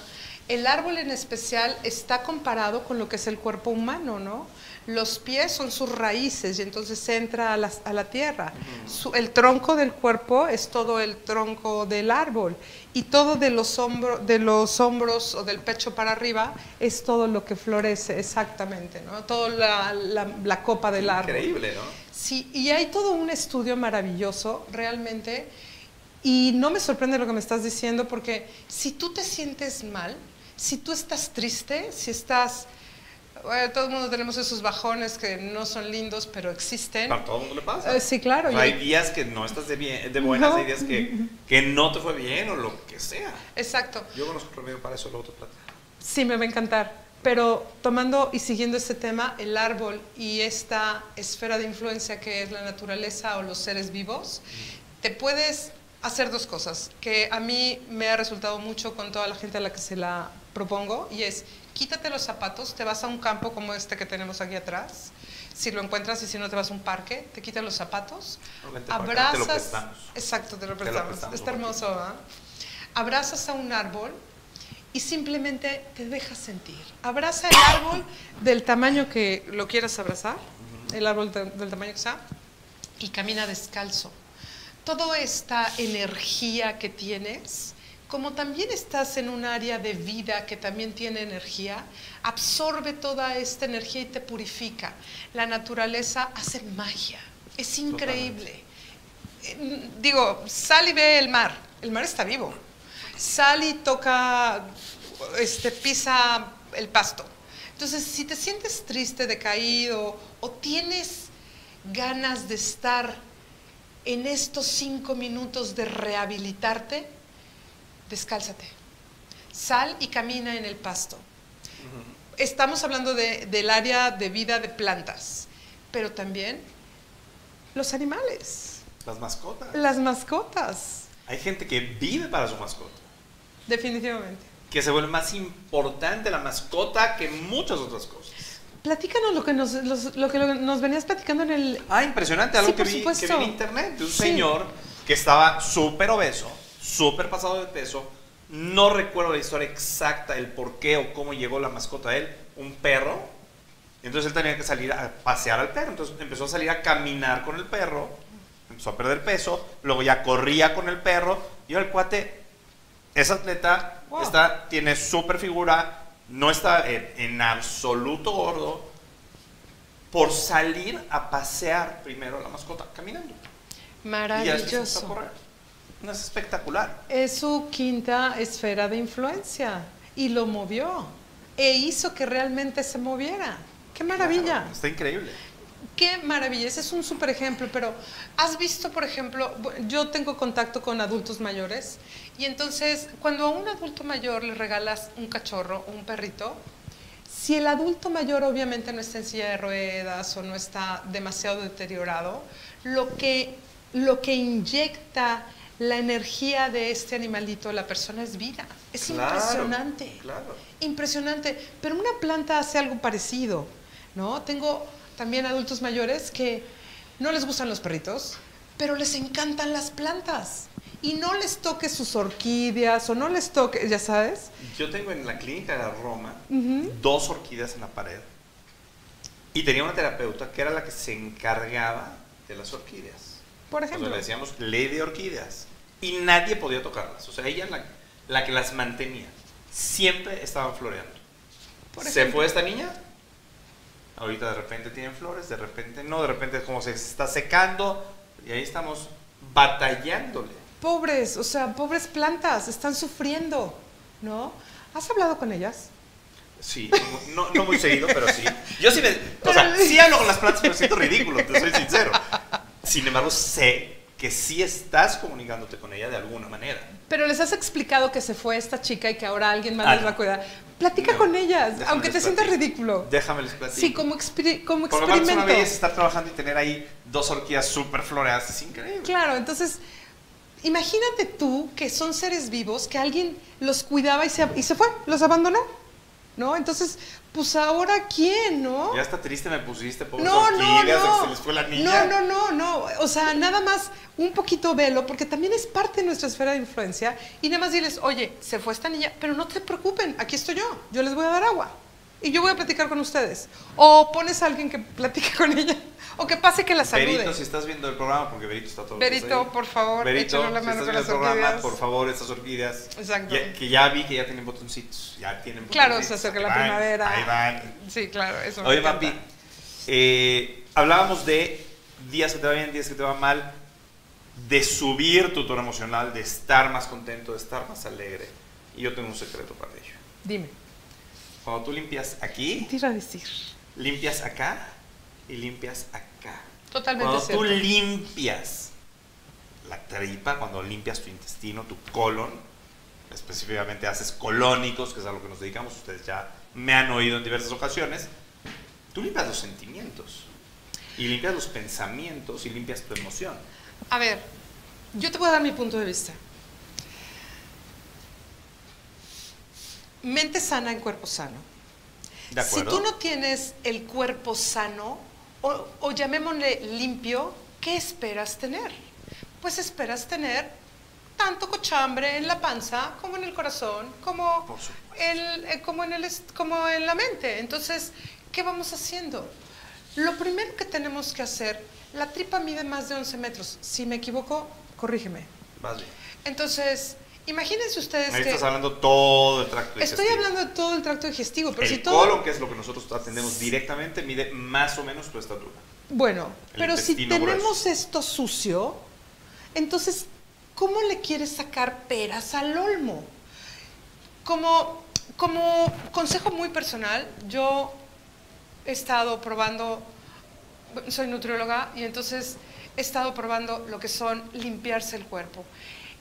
El árbol en especial está comparado con lo que es el cuerpo humano, ¿no? Los pies son sus raíces y entonces entra a la, a la tierra. Su- el tronco del cuerpo es todo el tronco del árbol y todo de los, hombro- de los hombros o del pecho para arriba es todo lo que florece, exactamente, ¿no? Toda la, la- la copa del árbol. Increíble, ¿no? Sí, y hay todo un estudio maravilloso, realmente, y no me sorprende lo que me estás diciendo, porque si tú te sientes mal, si tú estás triste, si estás... bueno, todo el mundo tenemos esos bajones que no son lindos, pero existen. A todo el mundo le pasa. Eh, sí, claro. O sea, y- hay días que no estás de, bien, de buenas, No. hay días que, que no te fue bien o lo que sea. Exacto. Yo conozco un remedio para eso, luego te platico. Sí, me va a encantar. Pero tomando y siguiendo ese tema, el árbol y esta esfera de influencia que es la naturaleza o los seres vivos, te puedes hacer dos cosas que a mí me ha resultado mucho con toda la gente a la que se la propongo y es quítate los zapatos, te vas a un campo como este que tenemos aquí atrás, si lo encuentras y si no te vas a un parque, te quitas los zapatos, te lo abrazas, prestamos. exacto, te lo Te lo prestamos, prestamos, está hermoso, ¿ah? abrazas a un árbol y simplemente te dejas sentir. Abraza el árbol del tamaño que lo quieras abrazar, el árbol de- del tamaño que sea, y camina descalzo. Toda esta energía que tienes, como también estás en un área de vida que también tiene energía, absorbe toda esta energía y te purifica. La naturaleza hace magia, es increíble. Eh, Digo, sal y ve el mar, el mar está vivo. Sal y toca, este, pisa el pasto. Entonces, si te sientes triste, decaído o tienes ganas de estar en estos cinco minutos de rehabilitarte, descálzate. Sal y camina en el pasto. Estamos hablando de- del área de vida de plantas, pero también los animales, Las mascotas. las mascotas, Hay gente que vive para su mascota. definitivamente. Que se vuelve más importante la mascota que muchas otras cosas. Platícanos lo que nos, los- lo que nos venías platicando en el... Ah, impresionante, algo Sí, que, vi, que vi en internet de un Sí. señor que estaba súper obeso, súper pasado de peso. No recuerdo la historia exacta, el por qué o cómo llegó la mascota a él, un perro. Entonces él tenía que salir a pasear al perro. Entonces empezó a salir a caminar con el perro, empezó a perder peso, luego ya corría con el perro. Y el cuate es atleta, Wow. está, tiene súper figura, no está en, en absoluto gordo, por salir a pasear primero la mascota caminando. Maravilloso. No es espectacular. Es su quinta esfera de influencia y lo movió e hizo que realmente se moviera. ¡Qué maravilla! Claro, está increíble. Qué maravilla, ese es un super ejemplo, pero has visto, por ejemplo, yo tengo contacto con adultos mayores y entonces cuando a un adulto mayor le regalas un cachorro o un perrito, si el adulto mayor obviamente no está en silla de ruedas o no está demasiado deteriorado, lo que, lo que inyecta la energía de este animalito la persona es vida. Es Claro, impresionante. Claro. Impresionante. Pero una planta hace algo parecido, ¿no? Tengo también adultos mayores que no les gustan los perritos, pero les encantan las plantas. Y no les toque sus orquídeas o no les toque, ya sabes. Yo tengo en la clínica de Roma dos orquídeas en la pared. Y tenía una terapeuta que era la que se encargaba de las orquídeas. Por O sea, ejemplo. le decíamos ley de orquídeas. Y nadie podía tocarlas. O sea, ella la, la que las mantenía. Siempre estaban floreando. ¿Se fue esta niña? Ahorita de repente tienen flores, de repente no, de repente es como se está secando y ahí estamos batallándole. Pobres, o sea, pobres plantas, están sufriendo, ¿no? ¿Has hablado con ellas? Sí, no, no muy seguido, pero sí. Yo sí me, o sea, sí hablo con las plantas, pero siento ridículo, te soy sincero. Sin embargo, sé que sí estás comunicándote con ella de alguna manera. Pero les has explicado que se fue esta chica y que ahora alguien más Ah, les va a cuidar. Platica No, con ellas, aunque te sientas ridículo. Déjame les platico. Sí, como, experi- como aparte es una experimento. belleza estar trabajando y tener ahí dos orquídeas súper floreadas, es increíble. Claro, entonces, imagínate tú que son seres vivos, que alguien los cuidaba y se, y se fue, los abandonó, ¿no? Entonces, pues ahora quién, ¿no? Ya está triste me pusiste, pobres No, no, no. se les fue la niña. No, no, no, no. O sea, nada más un poquito velo, porque también es parte de nuestra esfera de influencia. Y nada más diles, oye, se fue esta niña, pero no te preocupen, aquí estoy yo, yo les voy a dar agua. Y yo voy a platicar con ustedes. O pones a alguien que platique con ella. O que pase que la salude. Berito, si estás viendo el programa, porque Berito está todo Berito, por favor, Berito, la si mano estás con viendo las el programa, orquídeas. por favor, estas orquídeas. Exacto. ya- que ya vi que ya tienen botoncitos. Ya tienen Claro, botoncitos. se acerca Ahí la van, primavera. Ahí van. Sí, claro, eso me Oye. Mapi, eh, hablábamos de días que te va bien, días que te va mal, de subir tu tono emocional, de estar más contento, de estar más alegre. Y yo tengo un secreto para ello. Dime. Cuando tú limpias aquí, ¿Qué te iba a decir? limpias acá y limpias acá. Totalmente Cuando tú limpias la tripa, cuando limpias tu intestino, tu colon, específicamente haces colónicos, que es a lo que nos dedicamos, ustedes ya me han oído en diversas ocasiones, tú limpias los sentimientos y limpias los pensamientos y limpias tu emoción. A ver, yo te voy a dar mi punto de vista. Mente sana en cuerpo sano. ¿De Si tú no tienes el cuerpo sano, o, o llamémosle limpio, ¿qué esperas tener? Pues esperas tener tanto cochambre en la panza, como en el corazón, como, el- eh, como, en, el, como en la mente. Entonces, ¿qué vamos haciendo? Lo primero que tenemos que hacer, la tripa mide más de 11 metros. Si me equivoco, corrígeme. Bien. Entonces, imagínense ustedes Ahí que... estás hablando todo el tracto Estoy digestivo. hablando de todo el tracto digestivo, pero el si todo... colon, que es lo que nosotros atendemos directamente, mide más o menos tu estatura. Bueno, El pero si tenemos grueso. esto sucio, entonces, ¿cómo le quieres sacar peras al olmo? Como, como consejo muy personal, yo he estado probando, soy nutrióloga y entonces he estado probando lo que son limpiarse el cuerpo.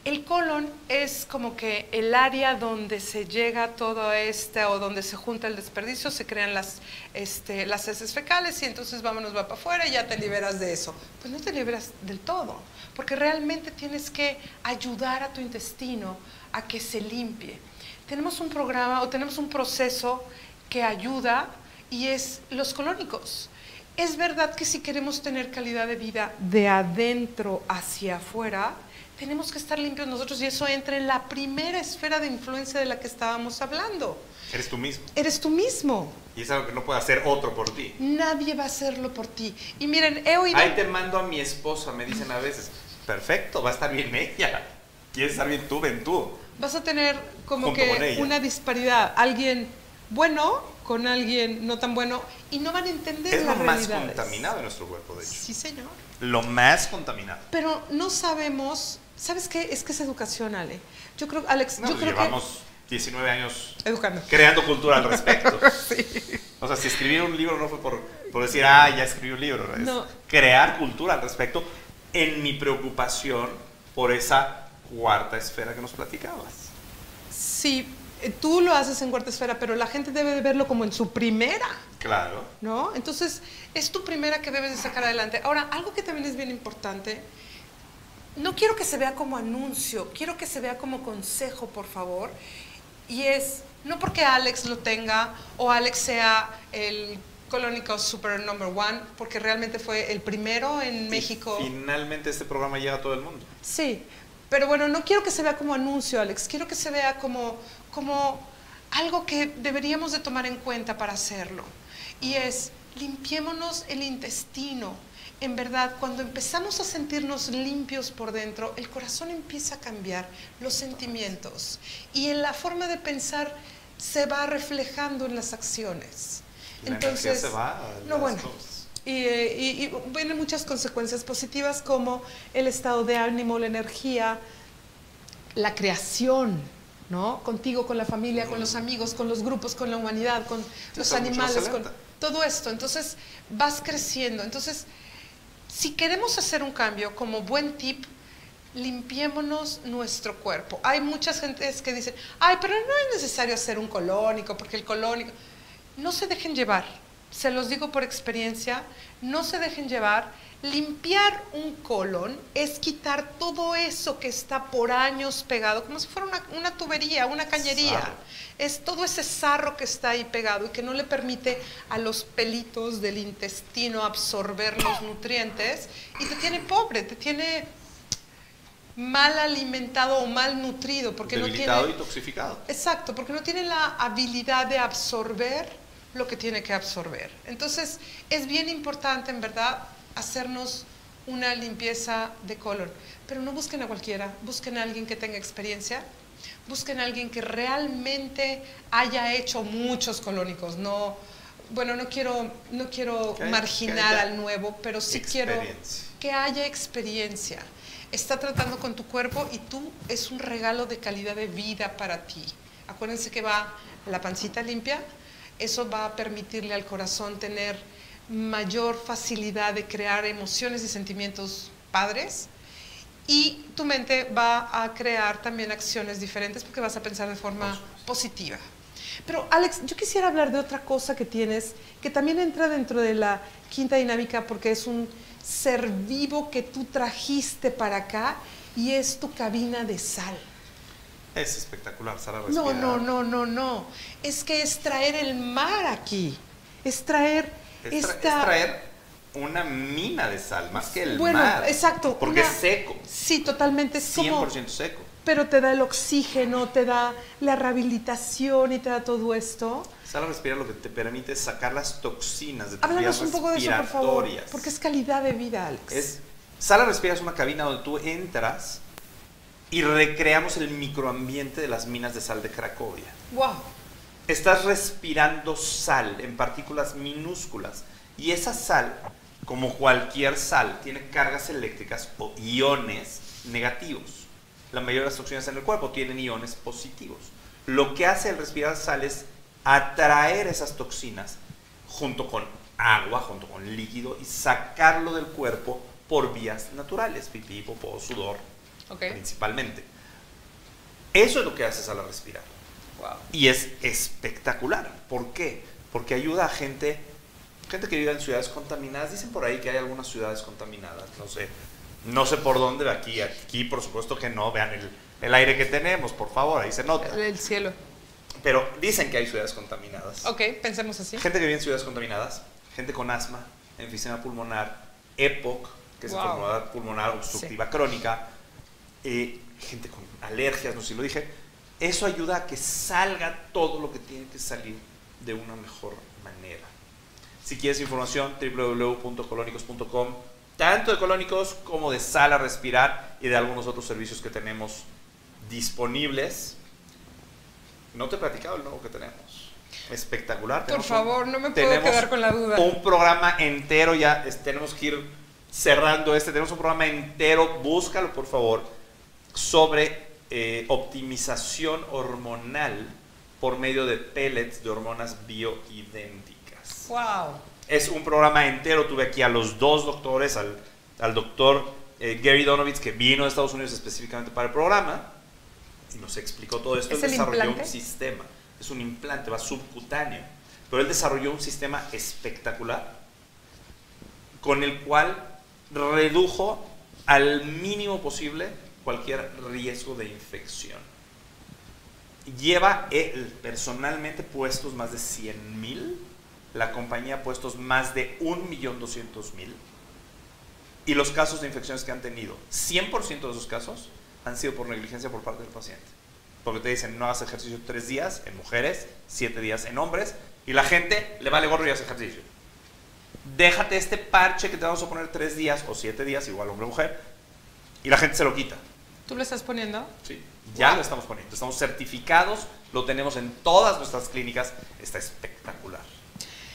El colon es como que el área donde se llega todo este o donde se junta el desperdicio, se crean las, este, las heces fecales y entonces vámonos, va para afuera y ya te liberas de eso. Pues no te liberas del todo, porque realmente tienes que ayudar a tu intestino a que se limpie. Tenemos un programa o tenemos un proceso que ayuda y es los colónicos. Es verdad que si queremos tener calidad de vida de adentro hacia afuera, tenemos que estar limpios nosotros y eso entra en la primera esfera de influencia de la que estábamos hablando. Eres tú mismo. Eres tú mismo. Y es algo que no puede hacer otro por ti. Nadie va a hacerlo por ti. Y miren, he oído... Ahí te mando a mi esposa, me dicen a veces. Perfecto, va a estar bien ella. Quieres estar bien tú, ven tú. vas a tener como Junto que una disparidad. Alguien bueno con alguien no tan bueno y no van a entender Es lo las más realidades. contaminado de nuestro cuerpo, de hecho. Sí, señor. Lo más contaminado. Pero no sabemos, ¿sabes qué? Es que es educación, Ale. Yo creo, Alex, No, yo creo llevamos 19 años que educando. creando cultura al respecto. Sí. O sea, si escribir un libro no fue por, por decir, ah, ya escribí un libro. Es No. crear cultura al respecto en mi preocupación por esa cuarta esfera que nos platicabas. Sí, eh, tú lo haces en cuarta esfera, pero la gente debe de verlo como en su primera, Claro. ¿no? Entonces, es tu primera que debes de sacar adelante. Ahora, algo que también es bien importante, no quiero que se vea como anuncio, quiero que se vea como consejo, por favor. Y es, no porque Alex lo tenga o Alex sea el colónico super number one, porque realmente fue el primero en México. Finalmente este programa llega a todo el mundo. Sí, pero bueno, no quiero que se vea como anuncio, Alex, quiero que se vea como, como algo que deberíamos de tomar en cuenta para hacerlo. Y es, limpiémonos el intestino. En verdad, cuando empezamos a sentirnos limpios por dentro, el corazón empieza a cambiar, los sentimientos. Y en la forma de pensar se va reflejando en las acciones. La energía se va a no, bueno, y, eh, y- y vienen muchas consecuencias positivas como el estado de ánimo, la energía, la creación, ¿no? Contigo, con la familia, con los amigos, con los grupos, con la humanidad, con los mucho más animales, con todo esto. Entonces vas creciendo. Entonces, si queremos hacer un cambio, como buen tip, limpiémonos nuestro cuerpo. Hay muchas gentes que dicen, ay, pero no es necesario hacer un colónico, porque el colónico... No se dejen llevar, se los digo por experiencia, no se dejen llevar. Limpiar un colon es quitar todo eso que está por años pegado, como si fuera una, una tubería, una cañería. Sarro. Es todo ese sarro que está ahí pegado y que no le permite a los pelitos del intestino absorber los nutrientes y te tiene pobre, te tiene mal alimentado o mal nutrido porque no tiene y toxificado. Exacto, porque no tiene la habilidad de absorber lo que tiene que absorber. Entonces, es bien importante, en verdad, hacernos una limpieza de colon. Pero no busquen a cualquiera, busquen a alguien que tenga experiencia, busquen a alguien que realmente haya hecho muchos colónicos. No, bueno, no quiero, no quiero Que marginar que al nuevo, pero sí quiero que haya experiencia. Está tratando con tu cuerpo y tú es un regalo de calidad de vida para ti. Acuérdense que va la pancita limpia, eso va a permitirle al corazón tener mayor facilidad de crear emociones y sentimientos padres y tu mente va a crear también acciones diferentes porque vas a pensar de forma positiva. Pero Alex, yo quisiera hablar de otra cosa que tienes, que también entra dentro de la quinta dinámica porque es un ser vivo que tú trajiste para acá y es tu cabina de sal. Es espectacular, Sara No, respirar. no, no, no, no. Es que es traer el mar aquí. Es traer Es, tra- esta... es traer una mina de sal, más que el Bueno, mar. exacto, Porque una- es seco, Sí, totalmente. Es como... 100% seco. Pero te da el oxígeno, te da la rehabilitación y te da todo esto. Sal a respirar lo que te permite es sacar las toxinas de tus Háblanos un poco de eso, por favor. Porque es calidad de vida, Alex. Es, Sala Respira es una cabina donde tú entras y recreamos el microambiente de las minas de sal de Cracovia. ¡Wow! Estás respirando sal en partículas minúsculas y esa sal, como cualquier sal, tiene cargas eléctricas o iones negativos. La mayoría de las toxinas en el cuerpo tienen iones positivos. Lo que hace el respirar sal es atraer esas toxinas junto con agua, junto con líquido y sacarlo del cuerpo por vías naturales, pipí, popó, sudor, principalmente. Eso es lo que haces al respirar. Wow. Y es espectacular. ¿Por qué? Porque ayuda a gente, gente que vive en ciudades contaminadas. Dicen por ahí que hay algunas ciudades contaminadas. No sé, no sé por dónde. Aquí, aquí por supuesto que no. Vean el, el aire que tenemos, por favor, ahí se nota. El cielo. Pero dicen que hay ciudades contaminadas. Ok, pensemos así. Gente que vive en ciudades contaminadas, gente con asma, enfisema pulmonar, EPOC, que es Wow. enfermedad pulmonar obstructiva crónica, eh, gente con alergias, no sé si lo dije. Eso ayuda a que salga todo lo que tiene que salir de una mejor manera. Si quieres información, www.colónicos.com, tanto de colónicos como de sala respirar y de algunos otros servicios que tenemos disponibles. No te he platicado el nuevo que tenemos. Espectacular. Por Tenemos un- favor, no me puedo quedar con la duda. Un programa entero, ya es- tenemos que ir cerrando este. Tenemos un programa entero, búscalo por favor, sobre eh, optimización hormonal por medio de pellets de hormonas bioidénticas. Wow. Es un programa entero. Tuve aquí a los dos doctores, al, al doctor eh, Gary Donovitz, que vino de Estados Unidos específicamente para el programa, y nos explicó todo esto. ¿Es él desarrolló implante? un sistema, es un implante, va subcutáneo, pero él desarrolló un sistema espectacular con el cual redujo al mínimo posible cualquier riesgo de infección. Lleva él personalmente puestos más de 100 mil, la compañía puestos más de 1.200.000 y los casos de infecciones que han tenido, 100% de esos casos han sido por negligencia por parte del paciente. Porque te dicen, no hagas ejercicio tres días en mujeres, siete días en hombres, y la gente le vale gorro y hace ejercicio. Déjate este parche que te vamos a poner tres días o siete días, igual hombre o mujer, y la gente se lo quita. ¿Tú lo estás poniendo? Sí. Ya lo estamos poniendo. Estamos certificados, lo tenemos en todas nuestras clínicas. Está espectacular.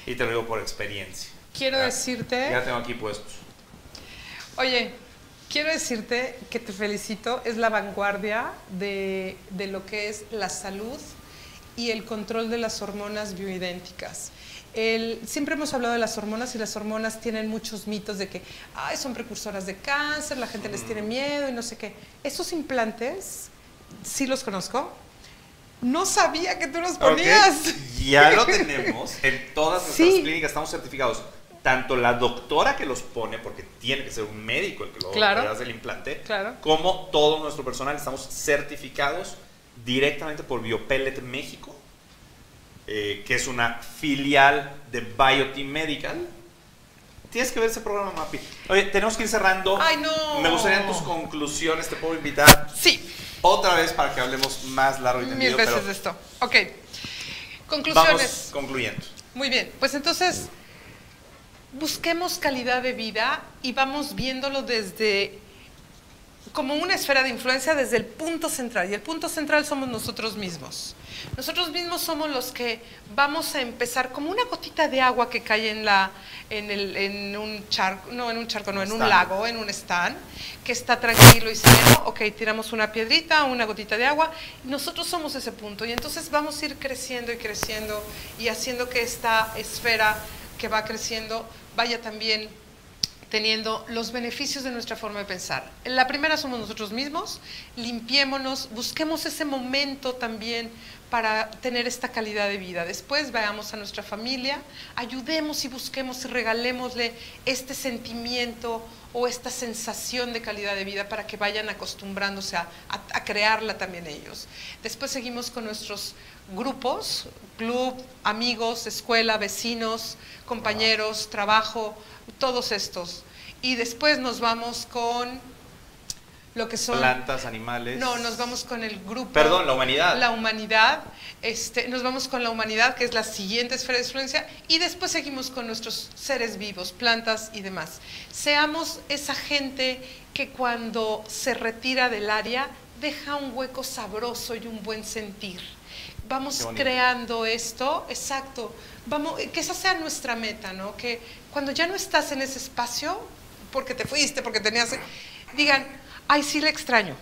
Y te lo digo por experiencia. Quiero Ya- decirte... Ya tengo aquí puestos. Oye, quiero decirte que te felicito, es la vanguardia de, de lo que es la salud y el control de las hormonas bioidénticas. El- siempre hemos hablado de las hormonas y las hormonas tienen muchos mitos de que Ay, son precursoras de cáncer, la gente les tiene miedo y no sé qué. Esos implantes, sí los conozco. No sabía que tú los ponías. Ya lo tenemos en todas nuestras Sí. clínicas, estamos certificados. Tanto la doctora que los pone, porque tiene que ser un médico el que lo Claro. hace el implante, Claro. como todo nuestro personal, estamos certificados directamente por Biopellet México, eh, que es una filial de Bioteam Medical. Tienes que ver ese programa, Mapi. Oye, tenemos que ir cerrando. Ay, no. Me gustarían tus conclusiones, te puedo invitar Sí, otra vez para que hablemos más largo y mil tendido. veces pero de esto. Ok. Conclusiones. Vamos concluyendo. Muy bien, pues entonces busquemos calidad de vida y vamos viéndolo desde como una esfera de influencia desde el punto central. Y el punto central somos nosotros mismos. Nosotros mismos somos los que vamos a empezar como una gotita de agua que cae en, la, en, el, en un charco, no en un charco, no, en un lago, en un stand, que está tranquilo y sereno. Ok, tiramos una piedrita, una gotita de agua. y Nosotros somos ese punto. Y entonces vamos a ir creciendo y creciendo y haciendo que esta esfera que va creciendo vaya también teniendo los beneficios de nuestra forma de pensar. La primera somos nosotros mismos, limpiémonos, busquemos ese momento también para tener esta calidad de vida. Después vayamos a nuestra familia, ayudemos y busquemos y regalémosle este sentimiento o esta sensación de calidad de vida para que vayan acostumbrándose a, crearla también ellos. Después seguimos con nuestros grupos, club, amigos, escuela, vecinos, compañeros, trabajo, todos estos. Y después nos vamos con lo que son... Plantas, animales. No, nos vamos con el grupo. Perdón, la humanidad. La humanidad. Este, nos vamos con la humanidad, que es la siguiente esfera de influencia, y después seguimos con nuestros seres vivos, plantas y demás. Seamos esa gente que cuando se retira del área deja un hueco sabroso y un buen sentir. Vamos creando esto, exacto. Vamos, que esa sea nuestra meta, ¿no? Que cuando ya no estás en ese espacio, porque te fuiste, porque tenías, digan, ay, sí le extraño.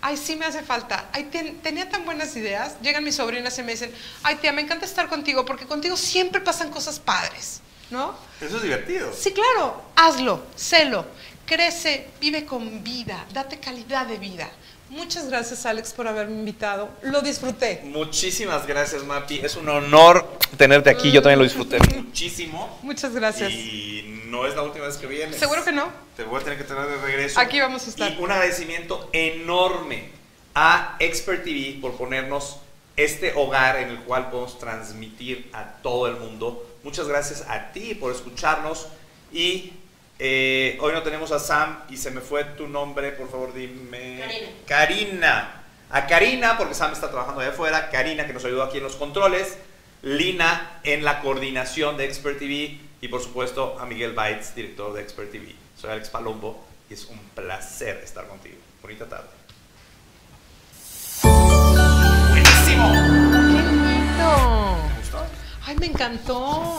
Ay, sí me hace falta. Ay, ten- tenía tan buenas ideas. Llegan mis sobrinas y me dicen, ay, tía, me encanta estar contigo porque contigo siempre pasan cosas padres, ¿no? Eso es divertido. Sí, claro, hazlo, sélo, crece, vive con vida, date calidad de vida. Muchas gracias, Alex, por haberme invitado. Lo disfruté. Muchísimas gracias, Mapi. Es un honor tenerte aquí. Yo también lo disfruté muchísimo. Muchas gracias. Y no es la última vez que vienes. Seguro que no. Te voy a tener que tener de regreso. Aquí vamos a estar. Y un agradecimiento enorme a Expert TV por ponernos este hogar en el cual podemos transmitir a todo el mundo. Muchas gracias a ti por escucharnos. Y eh, hoy no tenemos a Sam y se me fue tu nombre, por favor dime. Karina. Karina. A Karina, porque Sam está trabajando allá afuera. Karina, que nos ayudó aquí en los controles. Lina en la coordinación de Expert TV. Y por supuesto a Miguel Baitz, director de Expert TV. Soy Alex Palombo y es un placer estar contigo. Bonita tarde. ¡Buenísimo! ¡Qué lindo! ¿Te gustó? Ay, me encantó.